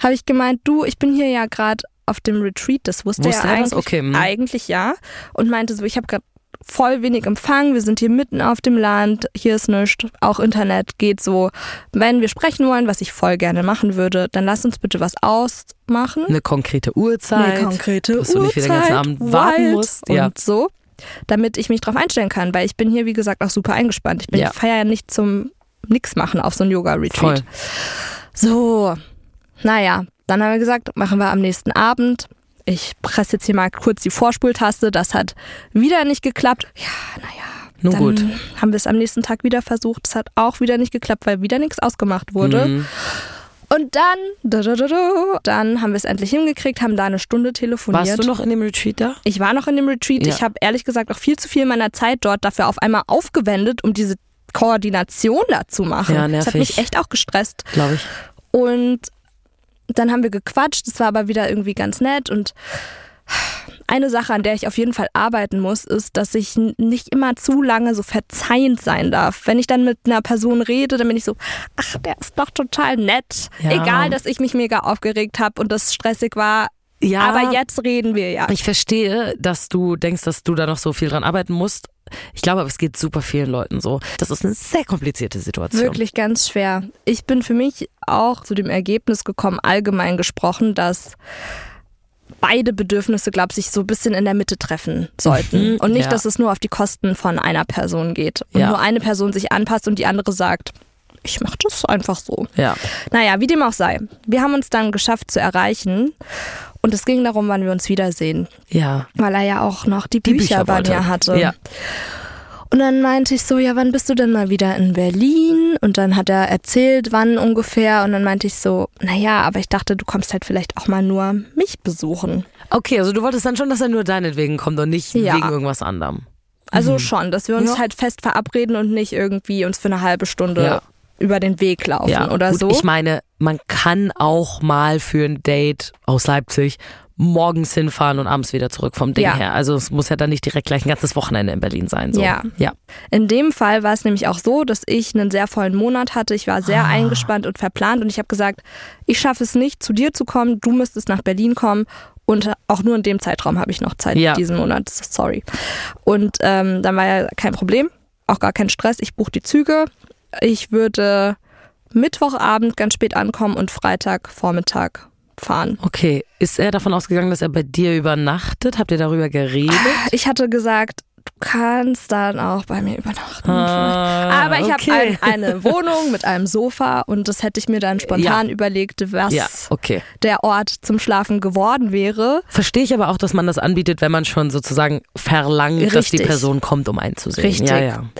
habe ich gemeint, du, ich bin hier ja gerade auf dem Retreat. Das wusste, Wusste er er eigentlich, Okay, hm. eigentlich ja. Und meinte so, ich habe gerade voll wenig Empfang, wir sind hier mitten auf dem Land, hier ist nichts, auch Internet geht so. Wenn wir sprechen wollen, was ich voll gerne machen würde, dann lass uns bitte was ausmachen. Eine konkrete Uhrzeit. Eine konkrete dass du nicht wieder den ganzen Uhrzeit, Abend warten musst. Und Ja. so, damit ich mich drauf einstellen kann, weil ich bin hier, wie gesagt, auch super eingespannt. Ich bin Ja. ich feiere ja nicht zum nix machen auf so ein Yoga-Retreat. So, naja, dann haben wir gesagt, machen wir am nächsten Abend. Ich presse jetzt hier mal kurz die Vorspultaste. Das hat wieder nicht geklappt. Ja, naja. Nun dann gut. haben wir es am nächsten Tag wieder versucht. Es hat auch wieder nicht geklappt, weil wieder nichts ausgemacht wurde. Mhm. Und dann, da, da, da, da, dann haben wir es endlich hingekriegt, haben da eine Stunde telefoniert. Warst du noch in dem Retreat da? Ich war noch in dem Retreat. Ja. Ich habe ehrlich gesagt auch viel zu viel meiner Zeit dort dafür auf einmal aufgewendet, um diese Koordination da zu machen. Ja, das hat nervig. mich echt auch gestresst. Glaube ich. Und dann haben wir gequatscht. Das war aber wieder irgendwie ganz nett. Und eine Sache, an der ich auf jeden Fall arbeiten muss, ist, dass ich nicht immer zu lange so verzeihend sein darf. Wenn ich dann mit einer Person rede, dann bin ich so, ach, der ist doch total nett. Ja. Egal, dass ich mich mega aufgeregt habe und das stressig war. Ja. Aber jetzt reden wir ja. Ich verstehe, dass du denkst, dass du da noch so viel dran arbeiten musst. Ich glaube, aber es geht super vielen Leuten so. Das ist eine sehr komplizierte Situation. Wirklich ganz schwer. Ich bin für mich auch zu dem Ergebnis gekommen, allgemein gesprochen, dass beide Bedürfnisse, glaube ich, sich so ein bisschen in der Mitte treffen sollten. Mhm, und nicht, ja. dass es nur auf die Kosten von einer Person geht. Und Ja. nur eine Person sich anpasst und die andere sagt, ich mache das einfach so. Ja. Naja, wie dem auch sei. Wir haben uns dann geschafft zu erreichen. Und es ging darum, wann wir uns wiedersehen. Ja. Weil er ja auch noch die, Die Bücher, Bücher bei mir hatte. Ja. Und dann meinte ich so, ja, wann bist du denn mal wieder in Berlin? Und dann hat er erzählt, wann ungefähr. Und dann meinte ich so, naja, aber ich dachte, du kommst halt vielleicht auch mal nur mich besuchen. Okay, also du wolltest dann schon, dass er nur deinetwegen kommt und nicht Ja. wegen irgendwas anderem. Also schon, dass wir uns Ja. halt fest verabreden und nicht irgendwie uns für eine halbe Stunde Ja. Über den Weg laufen Ja, oder gut, so. Ich meine, man kann auch mal für ein Date aus Leipzig morgens hinfahren und abends wieder zurück vom Ding Ja. her. Also es muss ja dann nicht direkt gleich ein ganzes Wochenende in Berlin sein. So. Ja. ja. In dem Fall war es nämlich auch so, dass ich einen sehr vollen Monat hatte. Ich war sehr eingespannt und verplant und ich habe gesagt, ich schaffe es nicht, zu dir zu kommen. Du müsstest nach Berlin kommen. Und auch nur in dem Zeitraum habe ich noch Zeit Ja. diesen Monat. Sorry. Und ähm, dann war ja kein Problem, auch gar kein Stress. Ich buche die Züge. Ich würde Mittwochabend ganz spät ankommen und Freitagvormittag fahren. Okay, ist er davon ausgegangen, dass er bei dir übernachtet? Habt ihr darüber geredet? Ich hatte gesagt, kannst dann auch bei mir übernachten. Ah, Aber ich okay. habe ein, eine Wohnung mit einem Sofa und das hätte ich mir dann spontan überlegt, was Ja, okay. der Ort zum Schlafen geworden wäre. Verstehe ich aber auch, dass man das anbietet, wenn man schon sozusagen verlangt, dass die Richtig. Person kommt, um einzusehen. Richtig. Ja, ja. Und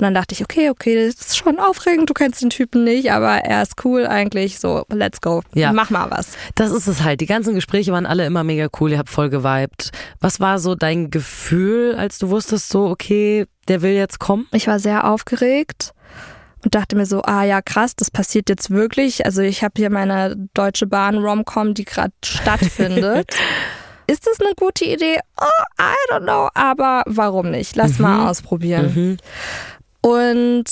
dann dachte ich, okay, okay, das ist schon aufregend, du kennst den Typen nicht, aber er ist cool eigentlich, so let's go, Ja. mach mal was. Das ist es halt. Die ganzen Gespräche waren alle immer mega cool. Ihr habt voll geweibt. Was war so dein Gefühl, als du wusstest, so, okay, der will jetzt kommen? Ich war sehr aufgeregt und dachte mir so, ah ja, krass, das passiert jetzt wirklich. Also ich habe hier meine Deutsche Bahn Romcom, die gerade stattfindet. Ist das eine gute Idee? Oh, I don't know, aber warum nicht? Lass mal ausprobieren. Und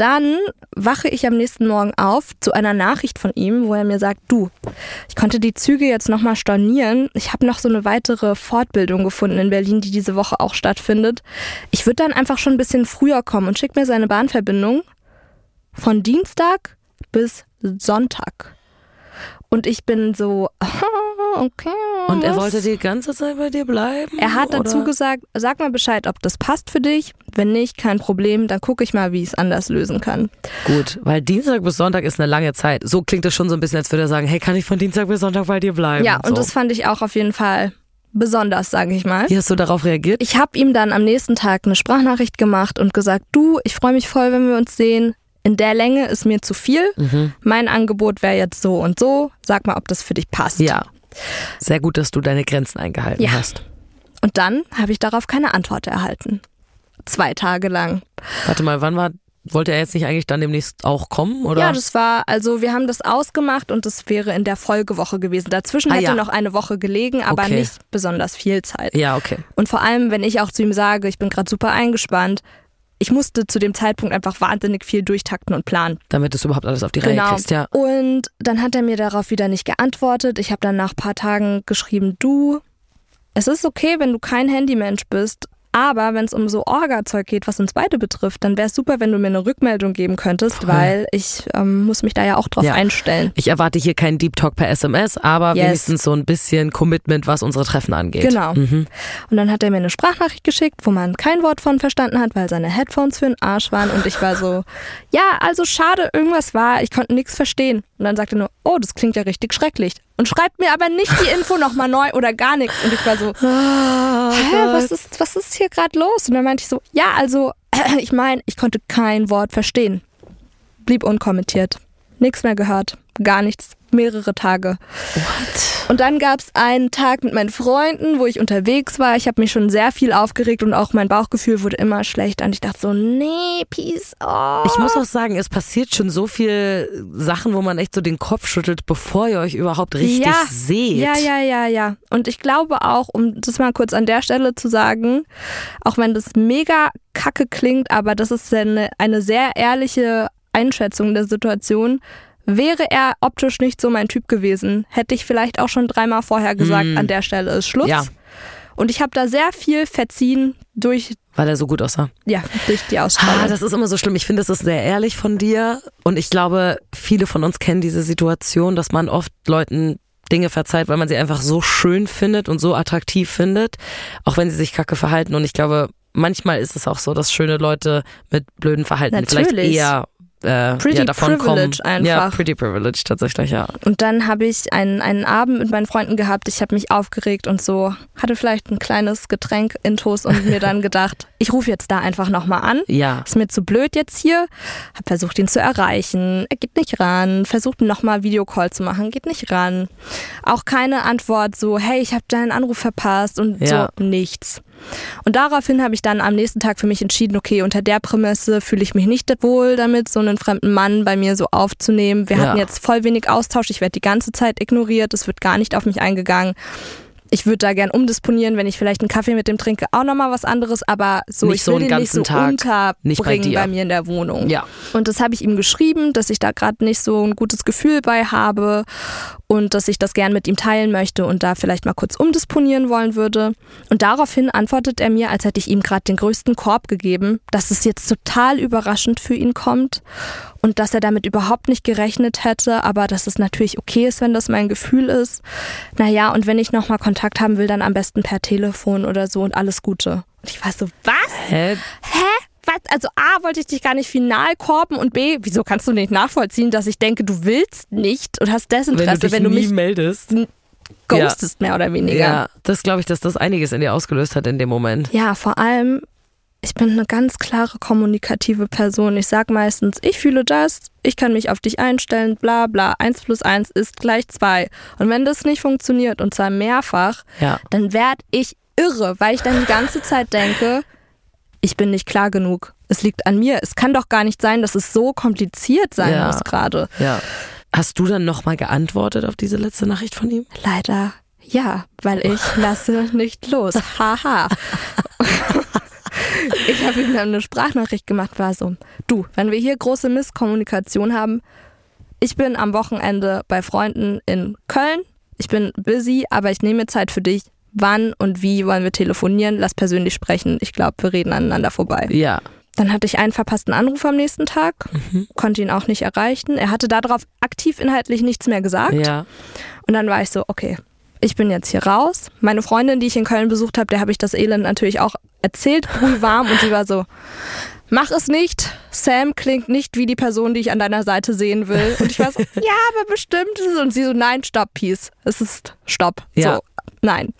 dann wache ich am nächsten Morgen auf zu einer Nachricht von ihm, wo er mir sagt, du, ich konnte die Züge jetzt nochmal stornieren. Ich habe noch so eine weitere Fortbildung gefunden in Berlin, die diese Woche auch stattfindet. Ich würde dann einfach schon ein bisschen früher kommen und schick mir seine Bahnverbindung von Dienstag bis Sonntag. Und ich bin so, okay. Und er wollte die ganze Zeit bei dir bleiben? Er hat dazu oder? gesagt, sag mal Bescheid, ob das passt für dich. Wenn nicht, kein Problem, dann gucke ich mal, wie ich es anders lösen kann. Gut, weil Dienstag bis Sonntag ist eine lange Zeit. So klingt es schon so ein bisschen, als würde er sagen, hey, kann ich von Dienstag bis Sonntag bei dir bleiben? Ja, und so. das fand ich auch auf jeden Fall besonders, sage ich mal. Wie hast du darauf reagiert? Ich habe ihm dann am nächsten Tag eine Sprachnachricht gemacht und gesagt, du, ich freue mich voll, wenn wir uns sehen. In der Länge ist mir zu viel. Mhm. Mein Angebot wäre jetzt so und so. Sag mal, ob das für dich passt. Ja. Sehr gut, dass du deine Grenzen eingehalten Ja. hast. Und dann habe ich darauf keine Antwort erhalten. Zwei Tage lang. Warte mal, wann war, wollte er jetzt nicht eigentlich dann demnächst auch kommen? Oder? Ja, das war, also wir haben das ausgemacht und das wäre in der Folgewoche gewesen. Dazwischen Ah, hätte ja. noch eine Woche gelegen, aber Okay. nicht besonders viel Zeit. ja, okay. Und vor allem, wenn ich auch zu ihm sage, ich bin gerade super eingespannt, ich musste zu dem Zeitpunkt einfach wahnsinnig viel durchtakten und planen. Damit du es überhaupt alles auf die Reihe Genau. kriegst, ja. Und dann hat er mir darauf wieder nicht geantwortet. Ich habe dann nach ein paar Tagen geschrieben, du, es ist okay, wenn du kein Handymensch bist, aber wenn es um so Orga-Zeug geht, was uns beide betrifft, dann wäre es super, wenn du mir eine Rückmeldung geben könntest, weil ich ähm, muss mich da ja auch drauf Ja. einstellen. Ich erwarte hier keinen Deep Talk per SMS, aber Yes. wenigstens so ein bisschen Commitment, was unsere Treffen angeht. Genau. Mhm. Und dann hat er mir eine Sprachnachricht geschickt, wo man kein Wort von verstanden hat, weil seine Headphones für den Arsch waren. Und ich war so, ja, also schade, irgendwas war, ich konnte nichts verstehen. Und dann sagte er nur, oh, das klingt ja richtig schrecklich. Und schreibt mir aber nicht die Info nochmal neu oder gar nichts. Und ich war so, hä, was ist, was ist hier gerade los? Und dann meinte ich so, ja, also, ich meine, ich konnte kein Wort verstehen. Blieb unkommentiert. Nichts mehr gehört. Gar nichts. Mehrere Tage. Und dann gab es einen Tag mit meinen Freunden, wo ich unterwegs war. Ich habe mich schon sehr viel aufgeregt und auch mein Bauchgefühl wurde immer schlechter. Und ich dachte so, nee, peace. Oh. Ich muss auch sagen, es passiert schon so viel Sachen, wo man echt so den Kopf schüttelt, bevor ihr euch überhaupt richtig ja, seht. Ja, ja, ja, ja. Und ich glaube auch, um das mal kurz an der Stelle zu sagen, auch wenn das mega kacke klingt, aber das ist eine, eine sehr ehrliche Einschätzung der Situation. Wäre er optisch nicht so mein Typ gewesen, hätte ich vielleicht auch schon dreimal vorher gesagt, an der Stelle ist Schluss. Mm. Ja. Und ich habe da sehr viel verziehen durch, Weil er so gut aussah. ja, durch die Ah, Ausstrahlung. das ist immer so schlimm. Ich finde, das ist sehr ehrlich von dir. Und ich glaube, viele von uns kennen diese Situation, dass man oft Leuten Dinge verzeiht, weil man sie einfach so schön findet und so attraktiv findet, auch wenn sie sich kacke verhalten. Und ich glaube, manchmal ist es auch so, dass schöne Leute mit blöden Verhalten vielleicht Natürlich. eher äh, Pretty ja, davon kommen. privilege einfach. Ja, pretty privilege tatsächlich, ja. Und dann habe ich einen, einen Abend mit meinen Freunden gehabt. Ich habe mich aufgeregt und so hatte vielleicht ein kleines Getränk intus und mir dann gedacht, ich rufe jetzt da einfach nochmal an. Ja. Ist mir zu blöd jetzt hier. Hab versucht, ihn zu erreichen. Er geht nicht ran. Versucht nochmal Videocall zu machen. Geht nicht ran. Auch keine Antwort so, hey, ich habe deinen Anruf verpasst und Ja. so nichts. Und daraufhin habe ich dann am nächsten Tag für mich entschieden, okay, unter der Prämisse fühle ich mich nicht wohl damit, so einen fremden Mann bei mir so aufzunehmen. Wir Ja. hatten jetzt voll wenig Austausch. Ich werde die ganze Zeit ignoriert. Es wird gar nicht auf mich eingegangen. Ich würde da gern umdisponieren, wenn ich vielleicht einen Kaffee mit dem trinke, auch nochmal was anderes, aber so, Nicht ich so will einen den nicht so ganzen Tag, nicht bei unterbringen dir. bei, mir in der Wohnung. Ja. Und das habe ich ihm geschrieben, dass ich da gerade nicht so ein gutes Gefühl bei habe und dass ich das gern mit ihm teilen möchte und da vielleicht mal kurz umdisponieren wollen würde. Und daraufhin antwortet er mir, als hätte ich ihm gerade den größten Korb gegeben, dass es jetzt total überraschend für ihn kommt und dass er damit überhaupt nicht gerechnet hätte, aber dass es natürlich okay ist, wenn das mein Gefühl ist. Naja, und wenn ich nochmal Kontakt haben will, dann am besten per Telefon oder so und alles Gute. Und ich war so, was? Hä? Hä? Was? Also A, wollte ich dich gar nicht final korben und B, wieso kannst du nicht nachvollziehen, dass ich denke, du willst nicht und hast Desinteresse, Wenn du dich wenn du mich meldest. ghostest, mehr oder weniger. Ja, das glaube ich, dass das einiges in dir ausgelöst hat in dem Moment. Ja, vor allem, ich bin eine ganz klare kommunikative Person. Ich sag meistens, ich fühle das, ich kann mich auf dich einstellen, bla bla. Eins plus eins ist gleich zwei. Und wenn das nicht funktioniert, und zwar mehrfach, Ja. dann werd ich irre, weil ich dann die ganze Zeit denke, ich bin nicht klar genug. Es liegt an mir. Es kann doch gar nicht sein, dass es so kompliziert sein Ja. muss gerade. Ja. Hast du dann nochmal geantwortet auf diese letzte Nachricht von ihm? Leider ja, weil ich lasse nicht los. Haha. ich habe ihm dann eine Sprachnachricht gemacht, war so, du, wenn wir hier große Misskommunikation haben, ich bin am Wochenende bei Freunden in Köln, ich bin busy, aber ich nehme Zeit für dich. Wann und wie wollen wir telefonieren? Lass persönlich sprechen. Ich glaube, wir reden aneinander vorbei. Ja. Dann hatte ich einen verpassten Anruf am nächsten Tag, konnte ihn auch nicht erreichen. Er hatte darauf aktiv inhaltlich nichts mehr gesagt. Ja. Und dann war ich so, okay, ich bin jetzt hier raus. Meine Freundin, die ich in Köln besucht habe, der habe ich das Elend natürlich auch erzählt, warm und sie war so, mach es nicht. Sam klingt nicht wie die Person, die ich an deiner Seite sehen will. Und ich war so, ja, aber bestimmt ist es. Und sie so, nein, stopp, Peace. Es ist Stopp. Ja. So, nein.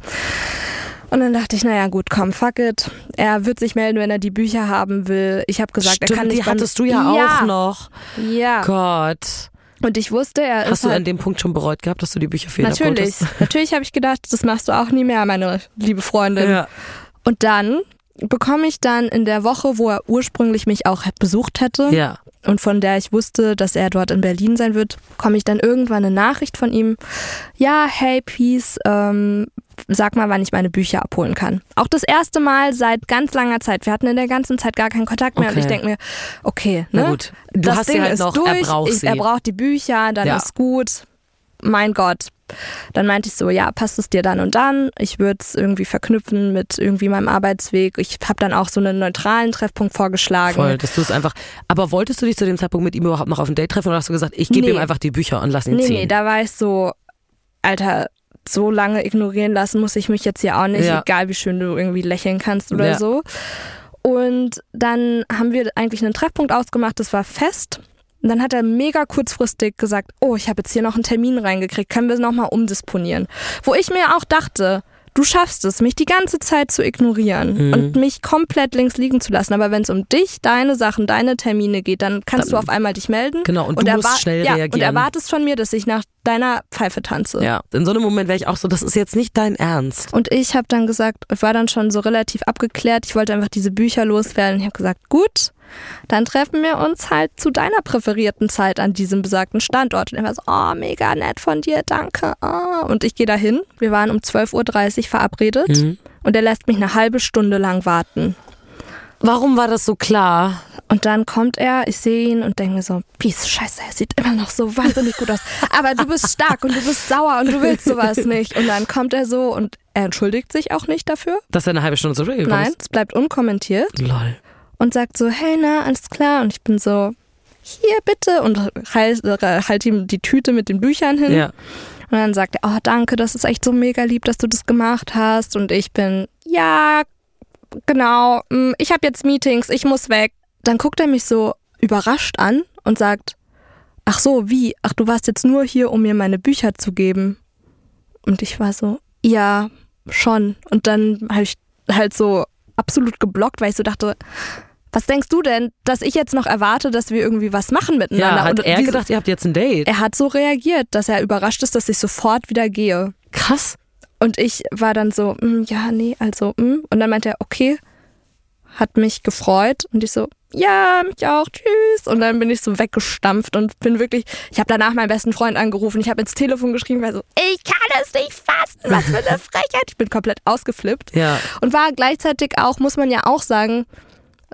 Und dann dachte ich, naja gut, komm, fuck it. Er wird sich melden, wenn er die Bücher haben will. Ich habe gesagt, er kann Stimmt, nicht die hattest du ja, ja auch noch. Ja. Gott. Und ich wusste, er Hast ist du halt an dem Punkt schon bereut gehabt, dass du die Bücher ihn Natürlich. Natürlich habe ich gedacht, das machst du auch nie mehr, meine liebe Freundin. Ja. Und dann bekomme ich dann in der Woche, wo er ursprünglich mich auch besucht hätte Ja. und von der ich wusste, dass er dort in Berlin sein wird, komme ich dann irgendwann eine Nachricht von ihm. Ja, hey, Peace, ähm, sag mal, wann ich meine Bücher abholen kann. Auch das erste Mal seit ganz langer Zeit. Wir hatten in der ganzen Zeit gar keinen Kontakt mehr und Okay. ich denke mir, okay, ne? Na gut. Du das hast sie Ding halt ist noch, durch. er braucht ich, sie. Er braucht die Bücher, dann Ja. ist gut. Mein Gott. Dann meinte ich so, ja, passt es dir dann und dann? Ich würde es irgendwie verknüpfen mit irgendwie meinem Arbeitsweg. Ich habe dann auch so einen neutralen Treffpunkt vorgeschlagen. Voll, dass du es einfach. Aber wolltest du dich zu dem Zeitpunkt mit ihm überhaupt noch auf ein Date treffen oder hast du gesagt, ich gebe Nee. ihm einfach die Bücher und lass ihn Nee, ziehen? nee, da war ich so, Alter, so lange ignorieren lassen muss ich mich jetzt hier auch nicht, Ja. egal wie schön du irgendwie lächeln kannst oder Ja. so. Und dann haben wir eigentlich einen Treffpunkt ausgemacht, das war fest. Und dann hat er mega kurzfristig gesagt, oh, ich habe jetzt hier noch einen Termin reingekriegt, können wir es nochmal umdisponieren. Wo ich mir auch dachte, du schaffst es, mich die ganze Zeit zu ignorieren Mhm. und mich komplett links liegen zu lassen. Aber wenn es um dich, deine Sachen, deine Termine geht, dann kannst du auf einmal dich melden. Genau, und du musst schnell ja, Und reagieren. erwartest von mir, dass ich nach deiner Pfeife tanze. Ja, in so einem Moment wäre ich auch so, das ist jetzt nicht dein Ernst. Und ich habe dann gesagt, ich war dann schon so relativ abgeklärt, ich wollte einfach diese Bücher loswerden. Ich habe gesagt, gut, dann treffen wir uns halt zu deiner präferierten Zeit an diesem besagten Standort. Und er war so, oh, mega nett von dir, danke. Oh. Und ich gehe dahin. Wir waren um 12.30 Uhr verabredet Mhm. und er lässt mich eine halbe Stunde lang warten. Warum war das so klar? Und dann kommt er, ich sehe ihn und denke mir so, Piece, scheiße, er sieht immer noch so wahnsinnig gut aus. Aber du bist stark und du bist sauer und du willst sowas nicht. Und dann kommt er so und er entschuldigt sich auch nicht dafür. Dass er eine halbe Stunde zu spät gekommen Nein, es bleibt unkommentiert ist? Lol. Und sagt so, hey, na, alles klar. Und ich bin so, hier bitte und halt, halt ihm die Tüte mit den Büchern hin. Ja. Und dann sagt er, oh, danke, das ist echt so mega lieb, dass du das gemacht hast. Und ich bin, ja, genau, mm, ich habe jetzt Meetings, ich muss weg. Dann guckt er mich so überrascht an und sagt, ach so, wie? Ach, du warst jetzt nur hier, um mir meine Bücher zu geben. Und ich war so, ja, schon. Und dann habe ich halt so absolut geblockt, weil ich so dachte, was denkst du denn, dass ich jetzt noch erwarte, dass wir irgendwie was machen miteinander? Ja, hat Und er wieso- gedacht, ihr habt jetzt ein Date? er hat so reagiert, dass er überrascht ist, dass ich sofort wieder gehe. Krass. Und ich war dann so, "Mm, ja, nee, also, mm. und dann meinte er, okay, hat mich gefreut. Und ich so, ja, mich auch, tschüss. Und dann bin ich so weggestampft und bin wirklich, ich habe danach meinen besten Freund angerufen, ich habe ins Telefon geschrieben, war so, ich kann es nicht fassen, was für eine Frechheit. Ich bin komplett ausgeflippt. Ja. Und war gleichzeitig auch, muss man ja auch sagen,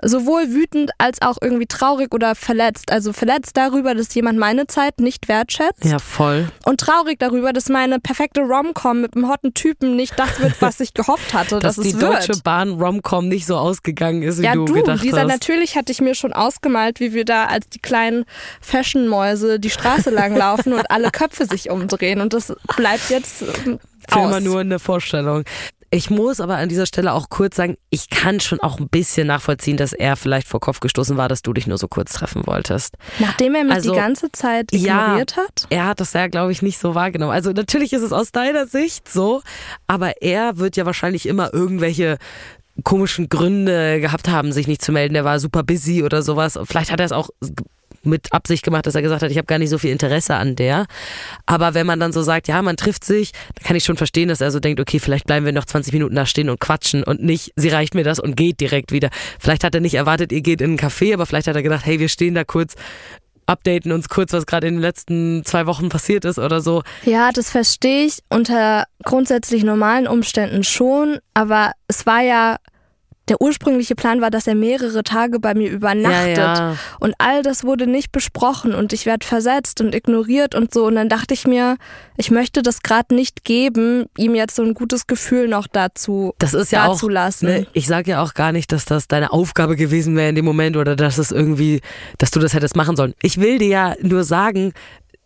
sowohl wütend als auch irgendwie traurig oder verletzt. Also verletzt darüber, dass jemand meine Zeit nicht wertschätzt Ja, voll. und traurig darüber, dass meine perfekte Rom-Com mit einem hotten Typen nicht das wird, was ich gehofft hatte, Dass dass, die es Deutsche wird. Bahn Romcom nicht so ausgegangen ist, wie Ja, du, du, gedacht dieser hast. natürlich hatte ich mir schon ausgemalt, wie wir da als die kleinen Fashion-Mäuse die Straße lang laufen und alle Köpfe sich umdrehen. Und das bleibt jetzt ähm, Für aus. immer nur eine Vorstellung. Ich muss aber an dieser Stelle auch kurz sagen, ich kann schon auch ein bisschen nachvollziehen, dass er vielleicht vor Kopf gestoßen war, dass du dich nur so kurz treffen wolltest. Nachdem er mich Also, die ganze Zeit ja. ignoriert hat. Er hat das ja, glaube ich, nicht so wahrgenommen. Also natürlich ist es aus deiner Sicht so, aber er wird ja wahrscheinlich immer irgendwelche komischen Gründe gehabt haben, sich nicht zu melden. Der war super busy oder sowas. Vielleicht hat er es auch mit Absicht gemacht, dass er gesagt hat, ich habe gar nicht so viel Interesse an der. Aber wenn man dann so sagt, ja, man trifft sich, dann kann ich schon verstehen, dass er so denkt, okay, vielleicht bleiben wir noch 20 Minuten da stehen und quatschen und nicht, sie reicht mir das und geht direkt wieder. Vielleicht hat er nicht erwartet, ihr geht in einen Café, aber vielleicht hat er gedacht, hey, wir stehen da kurz, updaten uns kurz, was gerade in den letzten zwei Wochen passiert ist oder so. Ja, das verstehe ich unter grundsätzlich normalen Umständen schon, aber es war ja der ursprüngliche Plan war, dass er mehrere Tage bei mir übernachtet. Ja, ja. Und all das wurde nicht besprochen und ich werde versetzt und ignoriert und so. Und dann dachte ich mir, ich möchte das gerade nicht geben, ihm jetzt so ein gutes Gefühl noch dazu Das ist ja auch, ne, ich sage ja auch gar nicht, dass das deine Aufgabe gewesen wäre in dem Moment oder dass es irgendwie, dass du das hättest machen sollen. Ich will dir ja nur sagen,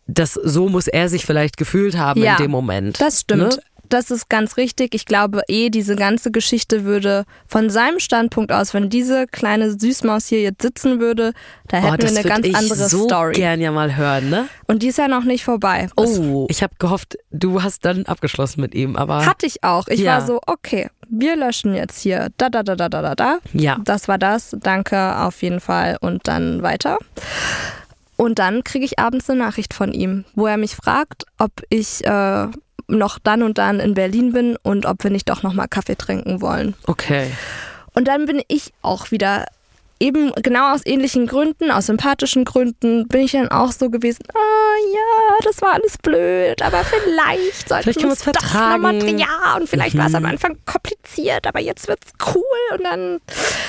dass so muss er sich vielleicht gefühlt haben Ja, in dem Moment. Das stimmt. Ne? Das ist ganz richtig. Ich glaube eh, diese ganze Geschichte würde von seinem Standpunkt aus, wenn diese kleine Süßmaus hier jetzt sitzen würde, da Oh, hätten wir das eine ganz ich andere so Story. gern ja mal hören, ne? Und die ist ja noch nicht vorbei. Oh, ich habe gehofft, du hast dann abgeschlossen mit ihm, aber Hatte ich auch. Ich Ja. war so, okay, wir löschen jetzt hier da, da, da, da, da, da, da. Ja. Das war das. Danke auf jeden Fall. Und dann weiter. Und dann kriege ich abends eine Nachricht von ihm, wo er mich fragt, ob ich äh, noch dann und dann in Berlin bin und ob wir nicht doch noch mal Kaffee trinken wollen. okay. Und dann bin ich auch wieder eben genau aus ähnlichen Gründen, aus sympathischen Gründen, bin ich dann auch so gewesen, ah ja, das war alles blöd, aber vielleicht sollten Vielleicht wir wir es doch nochmal. Ja, und vielleicht war es am Anfang kompliziert, aber jetzt wird's cool. Und dann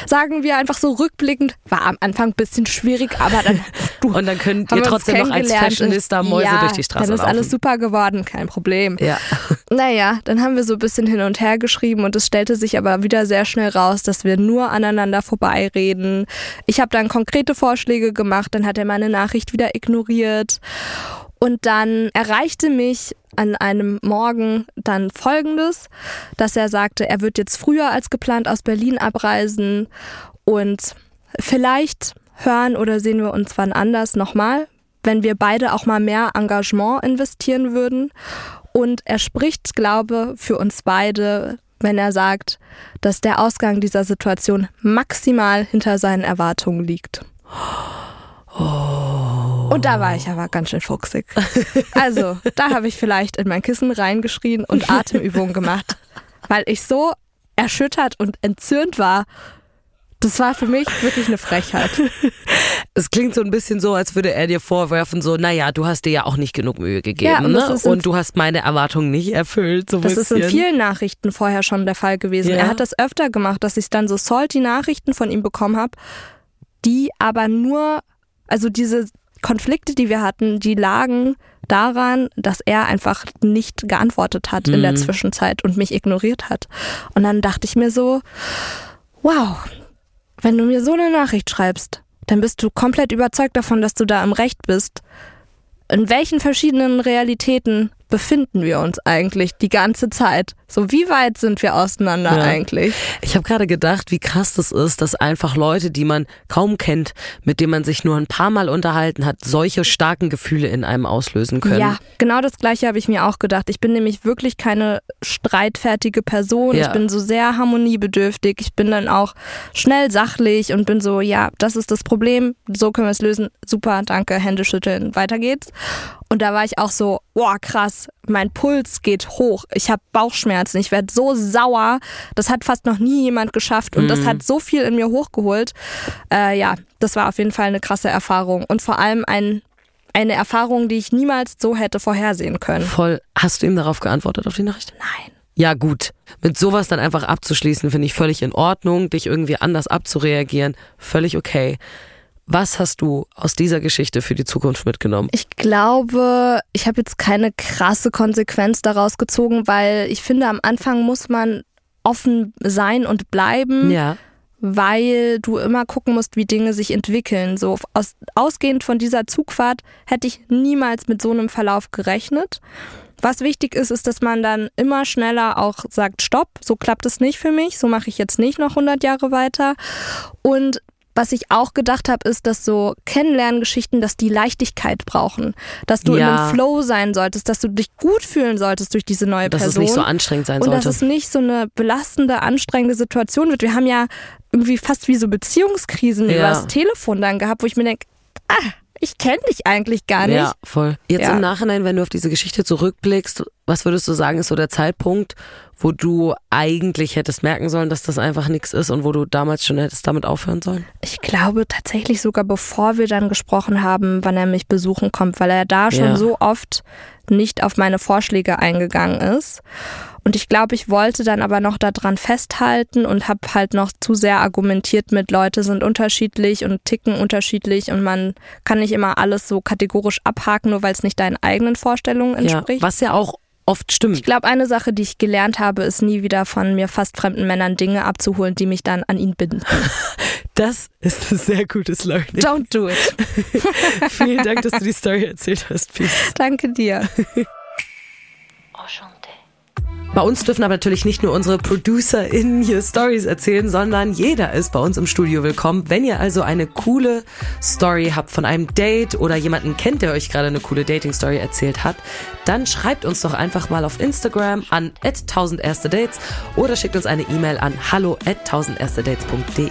sagen wir einfach so rückblickend, war am Anfang ein bisschen schwierig, aber dann du, Und dann könnt ihr trotzdem noch als Fashionista Mäuse ja, durch die Straße Dann ist laufen. alles super geworden, kein Problem. Ja. Naja, dann haben wir so ein bisschen hin und her geschrieben und es stellte sich aber wieder sehr schnell raus, dass wir nur aneinander vorbeireden. Ich habe dann konkrete Vorschläge gemacht, dann hat er meine Nachricht wieder ignoriert. Und dann erreichte mich an einem Morgen dann Folgendes, dass er sagte, er wird jetzt früher als geplant aus Berlin abreisen und vielleicht hören oder sehen wir uns wann anders nochmal, wenn wir beide auch mal mehr Engagement investieren würden. Und er spricht, glaube für uns beide, wenn er sagt, dass der Ausgang dieser Situation maximal hinter seinen Erwartungen liegt. Und da war ich aber ganz schön fuchsig. Also, da habe ich vielleicht in mein Kissen reingeschrien und Atemübungen gemacht, weil ich so erschüttert und entzürnt war. Das war für mich wirklich eine Frechheit. Es klingt so ein bisschen so, als würde er dir vorwerfen, so, naja, du hast dir ja auch nicht genug Mühe gegeben, Ja, und ne? ist in- Und du hast meine Erwartungen nicht erfüllt, so Das ist bisschen. in vielen Nachrichten vorher schon der Fall gewesen. Ja. Er hat das öfter gemacht, dass ich dann so salty Nachrichten von ihm bekommen habe, die aber nur, also diese Konflikte, die wir hatten, die lagen daran, dass er einfach nicht geantwortet hat in Mhm. der Zwischenzeit und mich ignoriert hat. Und dann dachte ich mir so, wow, wenn du mir so eine Nachricht schreibst, dann bist du komplett überzeugt davon, dass du da im Recht bist. In welchen verschiedenen Realitäten befinden wir uns eigentlich die ganze Zeit? So, wie weit sind wir auseinander Ja. eigentlich? Ich habe gerade gedacht, wie krass das ist, dass einfach Leute, die man kaum kennt, mit denen man sich nur ein paar Mal unterhalten hat, solche starken Gefühle in einem auslösen können. Ja, genau das Gleiche habe ich mir auch gedacht. Ich bin nämlich wirklich keine streitfertige Person. Ja. Ich bin so sehr harmoniebedürftig. Ich bin dann auch schnell sachlich und bin so, ja, das ist das Problem. So können wir es lösen. Super, danke, Hände schütteln, weiter geht's. Und da war ich auch so, boah, krass, mein Puls geht hoch. Ich habe Bauchschmerzen. Ich werde so sauer. Das hat fast noch nie jemand geschafft und das hat so viel in mir hochgeholt. Äh, ja, das war auf jeden Fall eine krasse Erfahrung und vor allem ein eine Erfahrung, die ich niemals so hätte vorhersehen können. Voll. Hast du ihm darauf geantwortet, auf die Nachricht? Nein. Ja, gut. Mit sowas dann einfach abzuschließen, finde ich völlig in Ordnung. Dich irgendwie anders abzureagieren, völlig okay. Was hast du aus dieser Geschichte für die Zukunft mitgenommen? Ich glaube, ich habe jetzt keine krasse Konsequenz daraus gezogen, weil ich finde, am Anfang muss man offen sein und bleiben, Ja. weil du immer gucken musst, wie Dinge sich entwickeln. So aus, ausgehend von dieser Zugfahrt hätte ich niemals mit so einem Verlauf gerechnet. Was wichtig ist, ist, dass man dann immer schneller auch sagt, stopp, so klappt es nicht für mich, so mache ich jetzt nicht noch 100 Jahre weiter. Und was ich auch gedacht habe, ist, dass so Kennenlerngeschichten, dass die Leichtigkeit brauchen. Dass du in Ja. einem Flow sein solltest, dass du dich gut fühlen solltest durch diese neue Dass Person. es nicht so anstrengend sein Und dass sollte. es nicht so eine belastende, anstrengende Situation wird. Wir haben ja irgendwie fast wie so Beziehungskrisen Ja. übers Telefon dann gehabt, wo ich mir denke, ah, ich kenne dich eigentlich gar nicht. Ja, voll. Jetzt Ja. im Nachhinein, wenn du auf diese Geschichte zurückblickst, was würdest du sagen, ist so der Zeitpunkt, wo du eigentlich hättest merken sollen, dass das einfach nichts ist und wo du damals schon hättest damit aufhören sollen? Ich glaube tatsächlich sogar bevor wir dann gesprochen haben, wann er mich besuchen kommt, weil er da schon Ja. so oft nicht auf meine Vorschläge eingegangen ist. Und ich glaube, ich wollte dann aber noch daran festhalten und habe halt noch zu sehr argumentiert mit, Leute sind unterschiedlich und ticken unterschiedlich und man kann nicht immer alles so kategorisch abhaken, nur weil es nicht deinen eigenen Vorstellungen Ja, entspricht. was ja auch oft stimmt. Ich glaube, eine Sache, die ich gelernt habe, ist nie wieder von mir fast fremden Männern Dinge abzuholen, die mich dann an ihn binden. Das ist ein sehr gutes Learning. Don't do it. Vielen Dank, dass du die Story erzählt hast. Peace. Danke dir. Bei uns dürfen aber natürlich nicht nur unsere ProducerInnen hier Stories erzählen, sondern jeder ist bei uns im Studio willkommen. Wenn ihr also eine coole Story habt von einem Date oder jemanden kennt, der euch gerade eine coole Dating-Story erzählt hat, dann schreibt uns doch einfach mal auf Instagram an 1000 erste Dates oder schickt uns eine E-Mail an hallo at 1000 erste Dates.de.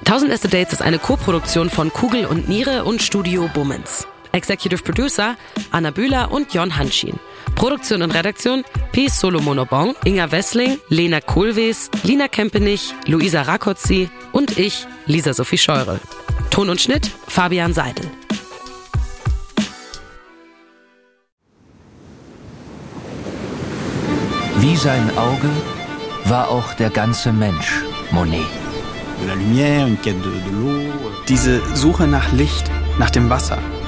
1000 erste Dates ist eine Co-Produktion von Kugel und Niere und Studio Bummens. Executive Producer Anna Bühler und Jon Hanschin. Produktion und Redaktion P. Solomonobong, Inga Wessling, Lena Kohlwees, Lina Kempenich, Luisa Rakotzi und ich, Lisa Sophie Scheurel. Ton und Schnitt Fabian Seidel. Wie sein Auge war auch der ganze Mensch Monet. De la lumière, une quête de, de l'eau. Diese Suche nach Licht, nach dem Wasser,